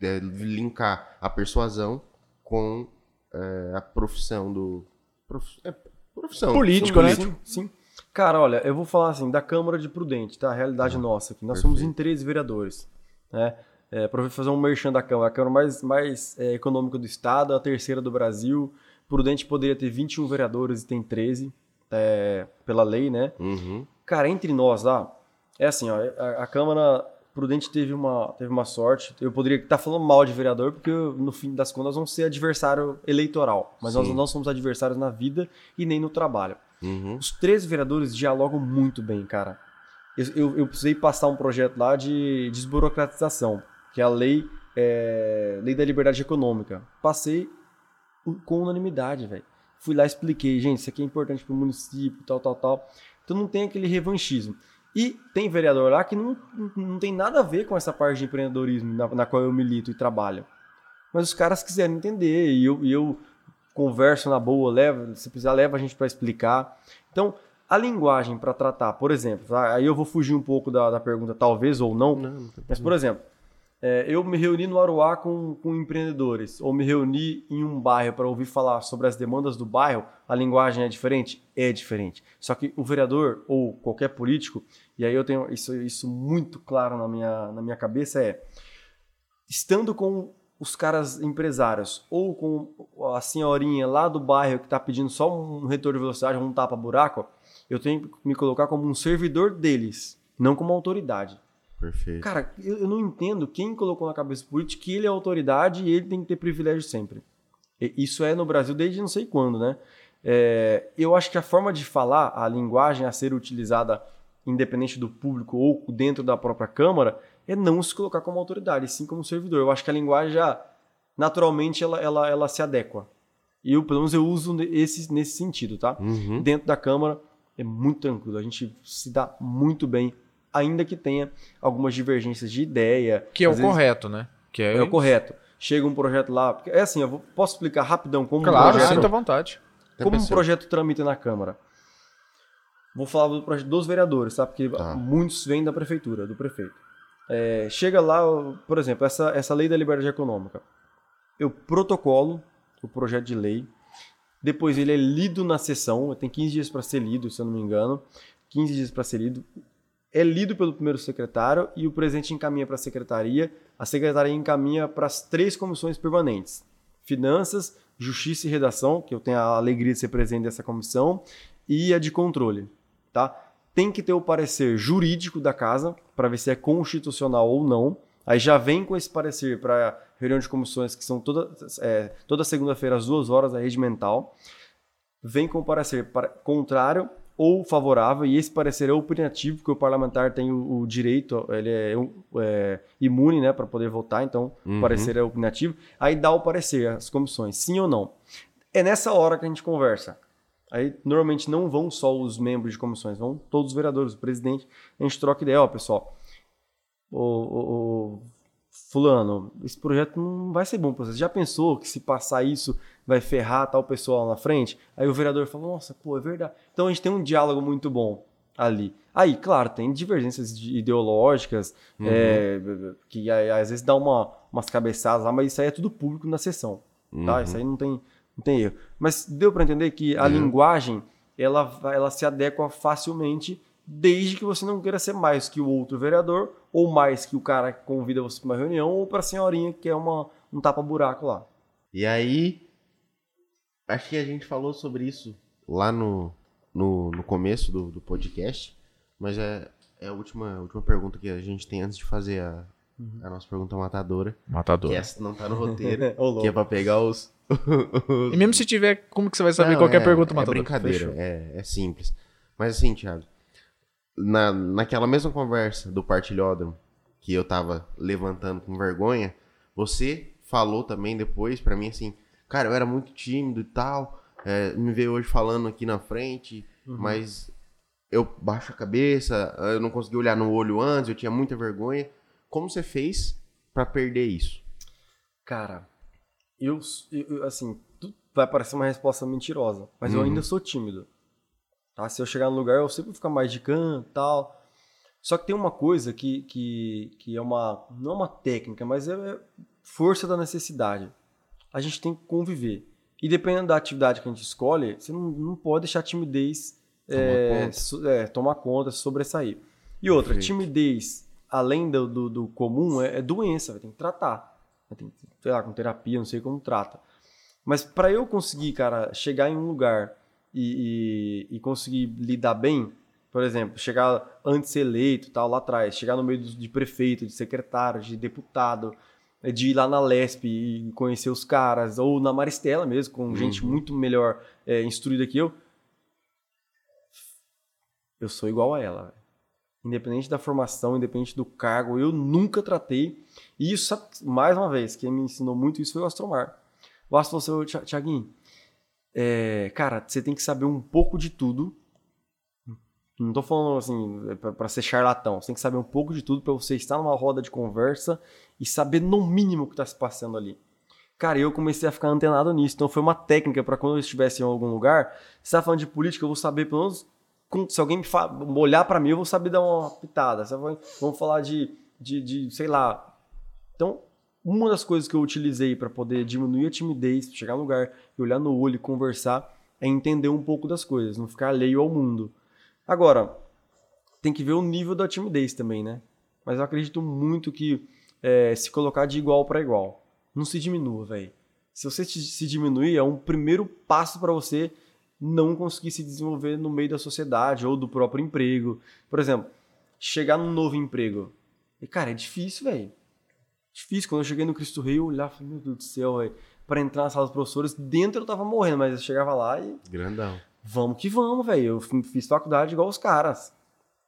é, linkar a persuasão com é, a profissão do... prof- é, profissão. Político, né? Sim, sim. Cara, olha, eu vou falar assim, da Câmara de Prudente, tá? A realidade nossa aqui. Nós somos em 13 vereadores, né? É, para fazer um merchan da Câmara. A Câmara mais, mais é, econômica do Estado, a terceira do Brasil. Prudente poderia ter 21 vereadores e tem 13, é, pela lei, né? Uhum. Cara, entre nós lá, é assim, ó, a, a Câmara Prudente teve uma, teve uma sorte. Eu poderia estar falando mal de vereador, porque no fim das contas vamos ser adversário eleitoral. Mas nós Sim. não somos adversários na vida e nem no trabalho. Uhum. Os três vereadores dialogam muito bem, cara. Eu, eu, eu precisei passar um projeto lá de desburocratização, que é a lei, é, lei da liberdade econômica. Passei com unanimidade, velho. Fui lá e expliquei, gente, isso aqui é importante para o município, tal, tal, tal. Então não tem aquele revanchismo. E tem vereador lá que não, não tem nada a ver com essa parte de empreendedorismo na, na qual eu milito e trabalho. Mas os caras quiseram entender e eu, e eu converso na boa, leva, se precisar, leva a gente para explicar. Então, a linguagem para tratar, por exemplo, tá? aí eu vou fugir um pouco da, da pergunta, talvez ou não, Não, mas, por exemplo, é, eu me reuni no Aruá com, com empreendedores, ou me reuni em um bairro para ouvir falar sobre as demandas do bairro, a linguagem é diferente? É diferente. Só que o vereador ou qualquer político, e aí eu tenho isso, isso muito claro na minha, na minha cabeça, é estando com os caras empresários ou com a senhorinha lá do bairro que está pedindo só um retorno de velocidade, um tapa-buraco, eu tenho que me colocar como um servidor deles, não como autoridade. Perfeito. Cara, eu, eu não entendo quem colocou na cabeça do político que ele é autoridade e ele tem que ter privilégio sempre. E Isso é no Brasil desde não sei quando, né? É, eu acho que a forma de falar, a linguagem a ser utilizada, independente do público ou dentro da própria Câmara, é não se colocar como autoridade, sim como servidor. Eu acho que a linguagem já, naturalmente, ela, ela, ela se adequa. E eu, pelo menos, eu uso esse, nesse sentido, tá? Uhum. Dentro da Câmara é muito tranquilo, a gente se dá muito bem, ainda que tenha algumas divergências de ideia. Que é o vezes correto, né? Que é, É o correto. Chega um projeto lá. porque É assim, eu vou- posso explicar rapidão como um Claro, projeto, sinta à vontade. Como um projeto tramita na Câmara. Vou falar do projeto dos vereadores, tá? Porque Tá. muitos vêm da prefeitura, do prefeito. É, chega lá, por exemplo, essa, essa lei da liberdade econômica. Eu protocolo o projeto de lei, depois ele é lido na sessão, tem 15 dias para ser lido, se eu não me engano. 15 dias para ser lido. É lido pelo primeiro secretário e o presidente encaminha para a secretaria. A secretaria encaminha para as três comissões permanentes: Finanças, Justiça e Redação, que eu tenho a alegria de ser presidente dessa comissão, e a de controle. Tá? Tem que ter o parecer jurídico da casa para ver se é constitucional ou não. Aí já vem com esse parecer para reunião de comissões que são toda, é, toda segunda-feira às duas horas, a regimental. Vem com o parecer para- contrário ou favorável, e esse parecer é opinativo, porque o parlamentar tem o, o direito, ele é, é, imune né, para poder votar, então Uhum. o parecer é opinativo. Aí dá o parecer, as comissões, sim ou não. É nessa hora que a gente conversa. Aí normalmente não vão só os membros de comissões, vão todos os vereadores, o presidente. A gente troca ideia, ó, pessoal. O, o- o fulano, esse projeto não vai ser bom para você. Já pensou que se passar isso vai ferrar tal pessoal lá na frente? Aí o vereador fala, nossa, pô, é verdade. Então a gente tem um diálogo muito bom ali. Aí, claro, tem divergências de- ideológicas, é, que às vezes dá uma, umas cabeçadas lá, mas isso aí é tudo público na sessão. Tá? Isso aí não tem, não tem erro. Mas deu para entender que a linguagem ela, ela se adequa facilmente desde que você não queira ser mais que o outro vereador ou mais que o cara que convida você para uma reunião ou para a senhorinha que é uma, um tapa-buraco lá. E aí, acho que a gente falou sobre isso lá no, no, no começo do, do podcast, mas é, é a última, a última pergunta que a gente tem antes de fazer a, a nossa pergunta matadora, Matador. que essa não tá no roteiro, que é pra pegar os... E mesmo se tiver, como que você vai saber Não, qualquer é- pergunta, é Matador? brincadeira, Fechou. é, é simples. Mas assim, Thiago, na, naquela mesma conversa do partilhódromo que eu tava levantando com vergonha, você falou também depois pra mim assim, cara, eu era muito tímido e tal, é, me veio hoje falando aqui na frente, mas eu baixo a cabeça, eu não consegui olhar no olho antes, eu tinha muita vergonha. Como você fez pra perder isso? Cara, eu, eu- assim, tu- vai parecer uma resposta mentirosa, mas eu Uhum. ainda sou tímido. Tá? Se eu chegar no lugar, eu sempre vou ficar mais de canto e tal. Só que tem uma coisa que, que, que é uma. Não é uma técnica, mas é é força da necessidade. A gente tem que conviver. E dependendo da atividade que a gente escolhe, você não, não pode deixar a timidez Tomar é, conta. so- é, tomar conta, sobressair. E outra, Perfeito. timidez, além do, do, do comum, é, é doença, vai ter que tratar. Vai ter que, sei lá, com terapia, não sei como trata. Mas para eu conseguir, cara, chegar em um lugar e, e, e conseguir lidar bem, Por exemplo, chegar antes de ser eleito, tal, lá atrás, chegar no meio de prefeito, de secretário, de deputado, é, de ir lá na Lesp e conhecer os caras, ou na Maristela mesmo, com gente muito melhor é, instruída que eu. Eu sou igual a ela. Independente da formação, independente do cargo, eu nunca tratei. E isso, mais uma vez, quem me ensinou muito isso foi o Astromar. O Astro falou assim, "Ô, Thi- Thiaguinho, é, cara, você tem que saber um pouco de tudo. Não tô falando assim é pra ser charlatão. Você tem que saber um pouco de tudo pra você estar numa roda de conversa e saber no mínimo o que tá se passando ali. Cara, eu comecei a ficar antenado nisso. Então foi uma técnica pra quando eu estivesse em algum lugar, você tá falando de política, eu vou saber pelo menos se alguém me olhar pra mim, eu vou saber dar uma pitada. Se Vamos falar de, de, de, sei lá. Então, uma das coisas que eu utilizei pra poder diminuir a timidez, chegar no lugar e olhar no olho e conversar, é entender um pouco das coisas, não ficar alheio ao mundo. Agora, tem que ver o nível da timidez também, né? Mas eu acredito muito que é, se colocar de igual para igual, não se diminua, velho. Se você se diminuir, é um primeiro passo para você não conseguir se desenvolver no meio da sociedade ou do próprio emprego. Por exemplo, chegar num novo emprego. E, cara, é difícil, velho. Difícil. Quando eu cheguei no Cristo Rei, eu olhava e falei, meu Deus do céu, velho. Pra entrar na sala dos professores, dentro eu tava morrendo, mas eu chegava lá e Grandão. Vamos que vamos, velho. Eu fiz faculdade igual os caras.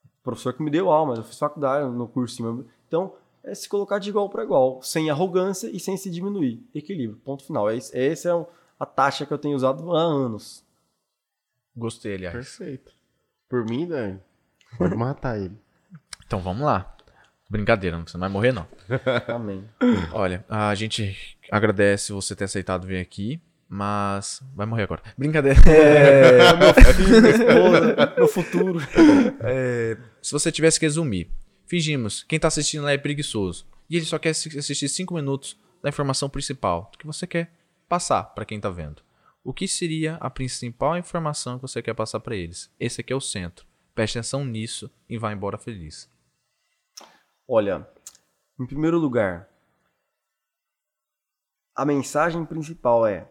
O professor que me deu aula, mas eu fiz faculdade no curso. mesmo. Então, é se colocar de igual para igual, sem arrogância e sem se diminuir. Equilíbrio, ponto final. É esse- Essa é a taxa que eu tenho usado há anos. Gostei, aliás. Perfeito. Por mim, Dani, pode matar ele. Então vamos lá. Brincadeira, você não vai morrer, não. Amém. Olha, a gente agradece você ter aceitado vir aqui, mas vai morrer agora. Brincadeira. É, meu filho, minha esposa, meu futuro. É, se você tivesse que resumir, fingimos, quem tá assistindo lá é preguiçoso e ele só quer assi- assistir 5 minutos da informação principal, do que você quer passar para quem tá vendo. O que seria a principal informação que você quer passar para eles? Esse aqui é o centro. Preste atenção nisso e vá embora feliz. Olha, em primeiro lugar, a mensagem principal é: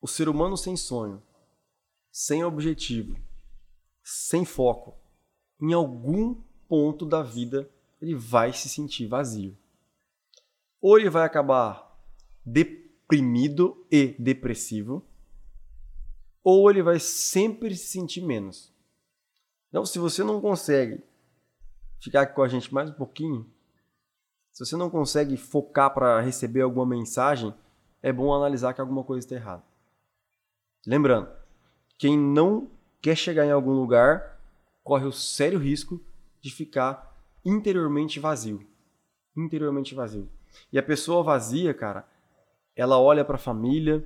o ser humano sem sonho, sem objetivo, sem foco, em algum ponto da vida ele vai se sentir vazio. Ou ele vai acabar deprimido e depressivo, ou ele vai sempre se sentir menos. Então, se você não consegue ficar com a gente mais um pouquinho, se você não consegue focar para receber alguma mensagem, é bom analisar que alguma coisa está errada. Lembrando, quem não quer chegar em algum lugar corre o sério risco de ficar interiormente vazio. Interiormente vazio. E a pessoa vazia, cara, ela olha para a família,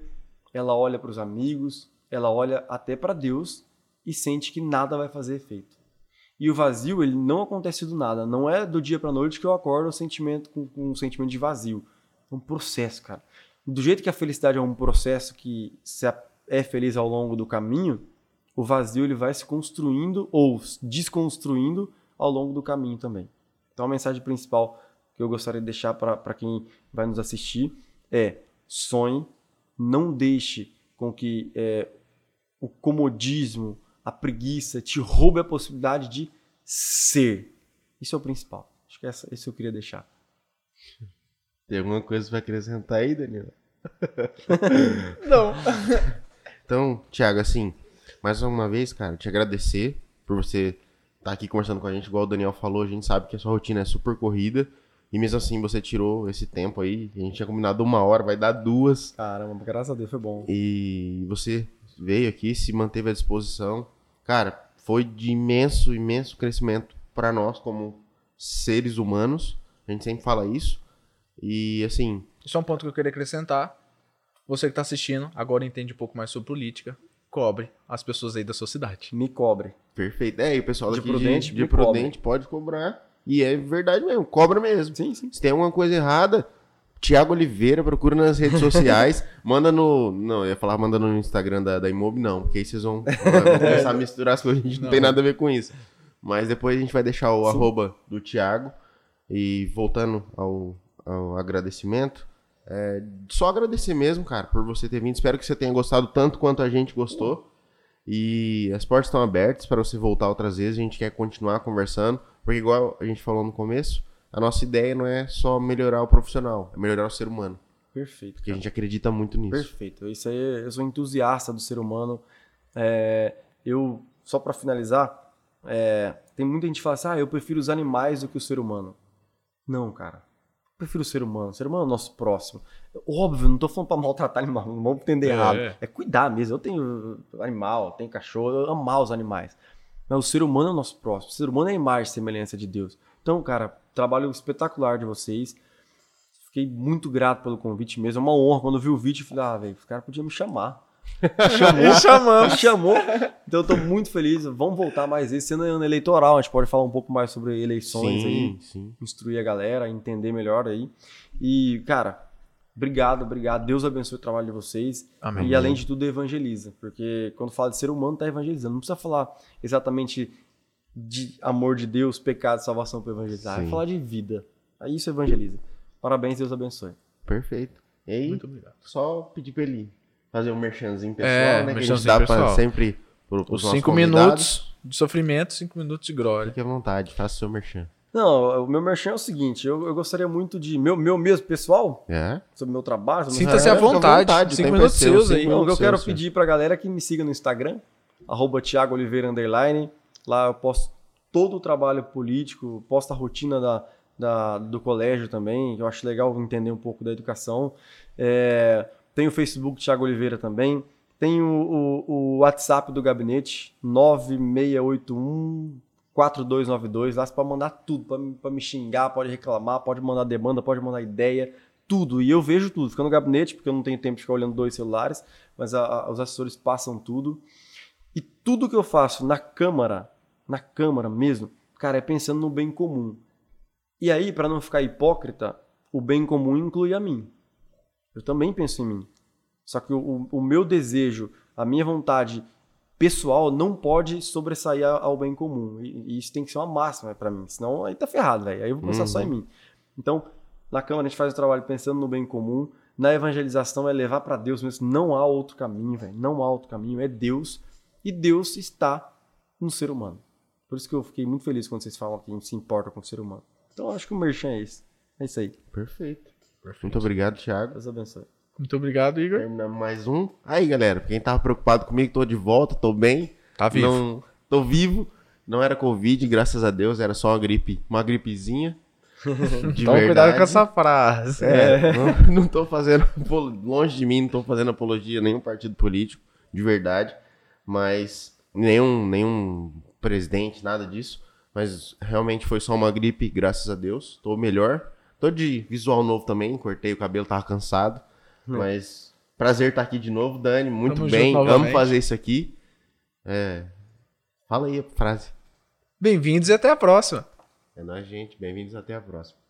ela olha para os amigos, ela olha até para Deus e sente que nada vai fazer efeito. E o vazio, ele não acontece do nada. Não é do dia pra noite que eu acordo sentimento, com, com um sentimento de vazio. É um processo, cara. Do jeito que a felicidade é um processo que se é feliz ao longo do caminho, o vazio ele vai se construindo ou desconstruindo ao longo do caminho também. Então a mensagem principal que eu gostaria de deixar para quem vai nos assistir é sonhe, não deixe com que é, o comodismo, a preguiça te roube a possibilidade de ser. Isso é o principal. Acho que essa, isso eu queria deixar. Tem alguma coisa pra acrescentar aí, Danilo? Não. Então, Thiago, assim, mais uma vez, cara, te agradecer por você estar aqui conversando com a gente, igual o Daniel falou, a gente sabe que a sua rotina é super corrida. E mesmo assim você tirou esse tempo aí, a gente tinha combinado uma hora, vai dar duas. Caramba, graças a Deus foi bom. E você veio aqui, se manteve à disposição. Cara, foi de imenso, imenso crescimento para nós como seres humanos. A gente sempre fala isso. E assim, Isso é um ponto que eu queria acrescentar. Você que tá assistindo, agora entende um pouco mais sobre política. Cobre as pessoas aí da sua cidade. Me cobre. perfeito. É, e o pessoal De daqui Prudente, de, de Prudente pode cobrar. E é verdade mesmo, cobra mesmo. Sim, sim. Se tem alguma coisa errada, Tiago Oliveira, procura nas redes sociais, manda no. Não, eu ia falar manda no Instagram da, da Imob, não, porque aí vocês vão, vão começar a misturar as coisas, a gente não, tem nada a ver com isso. Mas depois a gente vai deixar o arroba do Tiago. E voltando ao, ao agradecimento, é, só agradecer mesmo, cara, por você ter vindo. Espero que você tenha gostado tanto quanto a gente gostou. E as portas estão abertas para você voltar outras vezes. A gente quer continuar conversando, porque, igual a gente falou no começo, a nossa ideia não é só melhorar o profissional, é melhorar o ser humano. Perfeito. Porque a gente acredita muito nisso. Perfeito. Isso aí, eu sou entusiasta do ser humano. É, eu, só para finalizar, é, tem muita gente que fala assim, ah, eu prefiro os animais do que o ser humano. Não, cara. Eu prefiro o ser humano. O ser humano é o nosso próximo. Óbvio, não tô falando pra maltratar animal, não vamos entender É. errado. É cuidar mesmo. Eu tenho animal, tenho cachorro, eu amar os animais. Mas o ser humano é o nosso próximo. O ser humano é a imagem e semelhança de Deus. Então, cara, trabalho espetacular de vocês. Fiquei muito grato pelo convite mesmo. É uma honra. Quando eu vi o vídeo, eu falei, ah, velho, os caras podiam me chamar. E chamamos. Me chamou. Então eu tô muito feliz. Vamos voltar mais esse ano é ano eleitoral. A gente pode falar um pouco mais sobre eleições aí. Sim, sim. Instruir a galera, entender melhor aí. E, cara, obrigado, obrigado. Deus abençoe o trabalho de vocês. Amém. E além de tudo, evangeliza. Porque quando fala de ser humano, tá evangelizando. Não precisa falar exatamente de amor de Deus, pecado, salvação para evangelizar. É Sim. falar de vida. Aí isso evangeliza. Parabéns, Deus abençoe. Perfeito. E aí, Muito obrigado. só pedir pra ele fazer um merchanzinho pessoal, É, né? Que a gente merchanzinho dá pessoal. pra sempre pro, pros Os cinco convidados. minutos de sofrimento, cinco minutos de glória. Fique à vontade, faça seu merchan. Não, o meu merchan é o seguinte. Eu, eu gostaria muito de... Meu, meu mesmo pessoal, É? sobre o meu trabalho... Sinta-se à vontade. vontade, o Cinco é minutos seu, seus aí. minutos. Então, eu quero seu. pedir pra galera que me siga no Instagram, arroba Thiago Oliveira Underline. Lá eu posto todo o trabalho político, posto a rotina da, da- do colégio também, que eu acho legal entender um pouco da educação. É, tem o Facebook Thiago Oliveira também. Tem o, o- o WhatsApp do gabinete, 9681 4292. Lá pode mandar tudo, pode me xingar, pode reclamar, pode mandar demanda, pode mandar ideia, tudo. E eu vejo tudo. Fica no gabinete, porque eu não tenho tempo de ficar olhando dois celulares, mas a- a- os assessores passam tudo. E tudo que eu faço na Câmara, na Câmara mesmo, cara, é pensando no bem comum. E aí, para não ficar hipócrita, o bem comum inclui a mim. Eu também penso em mim. Só que o, o- meu desejo, a minha vontade pessoal não pode sobressair ao bem comum. E, e isso tem que ser uma máxima para mim. Senão aí tá ferrado, velho. Aí eu vou pensar só em mim. Então, na Câmara a gente faz o trabalho pensando no bem comum. Na evangelização é levar para Deus mesmo. Não há outro caminho, velho. Não há outro caminho. É Deus. E Deus está no ser humano. Por isso que eu fiquei muito feliz quando vocês falam que a gente se importa com o ser humano. Então, eu acho que o merchan é esse. É isso aí. Perfeito. Muito obrigado, Thiago. Deus abençoe. Muito obrigado, Igor. Terminamos mais um. Aí, galera, quem tava preocupado comigo, tô de volta, tô bem. Tá vivo. Não, tô vivo. Não era Covid, graças a Deus, era só uma gripe, uma gripezinha. De Toma verdade. cuidado com essa frase. É, não, não tô fazendo, longe de mim, não tô fazendo apologia a nenhum partido político, de verdade, mas nenhum, nenhum presidente, nada disso, mas realmente foi só uma gripe, graças a Deus, tô melhor, tô de visual novo também, cortei o cabelo, tava cansado, mas prazer estar aqui de novo, Dani, muito Tamo bem, amo fazer isso aqui, é, fala aí a frase, Bem-vindos e até a próxima. é nóis gente, bem-vindos até a próxima.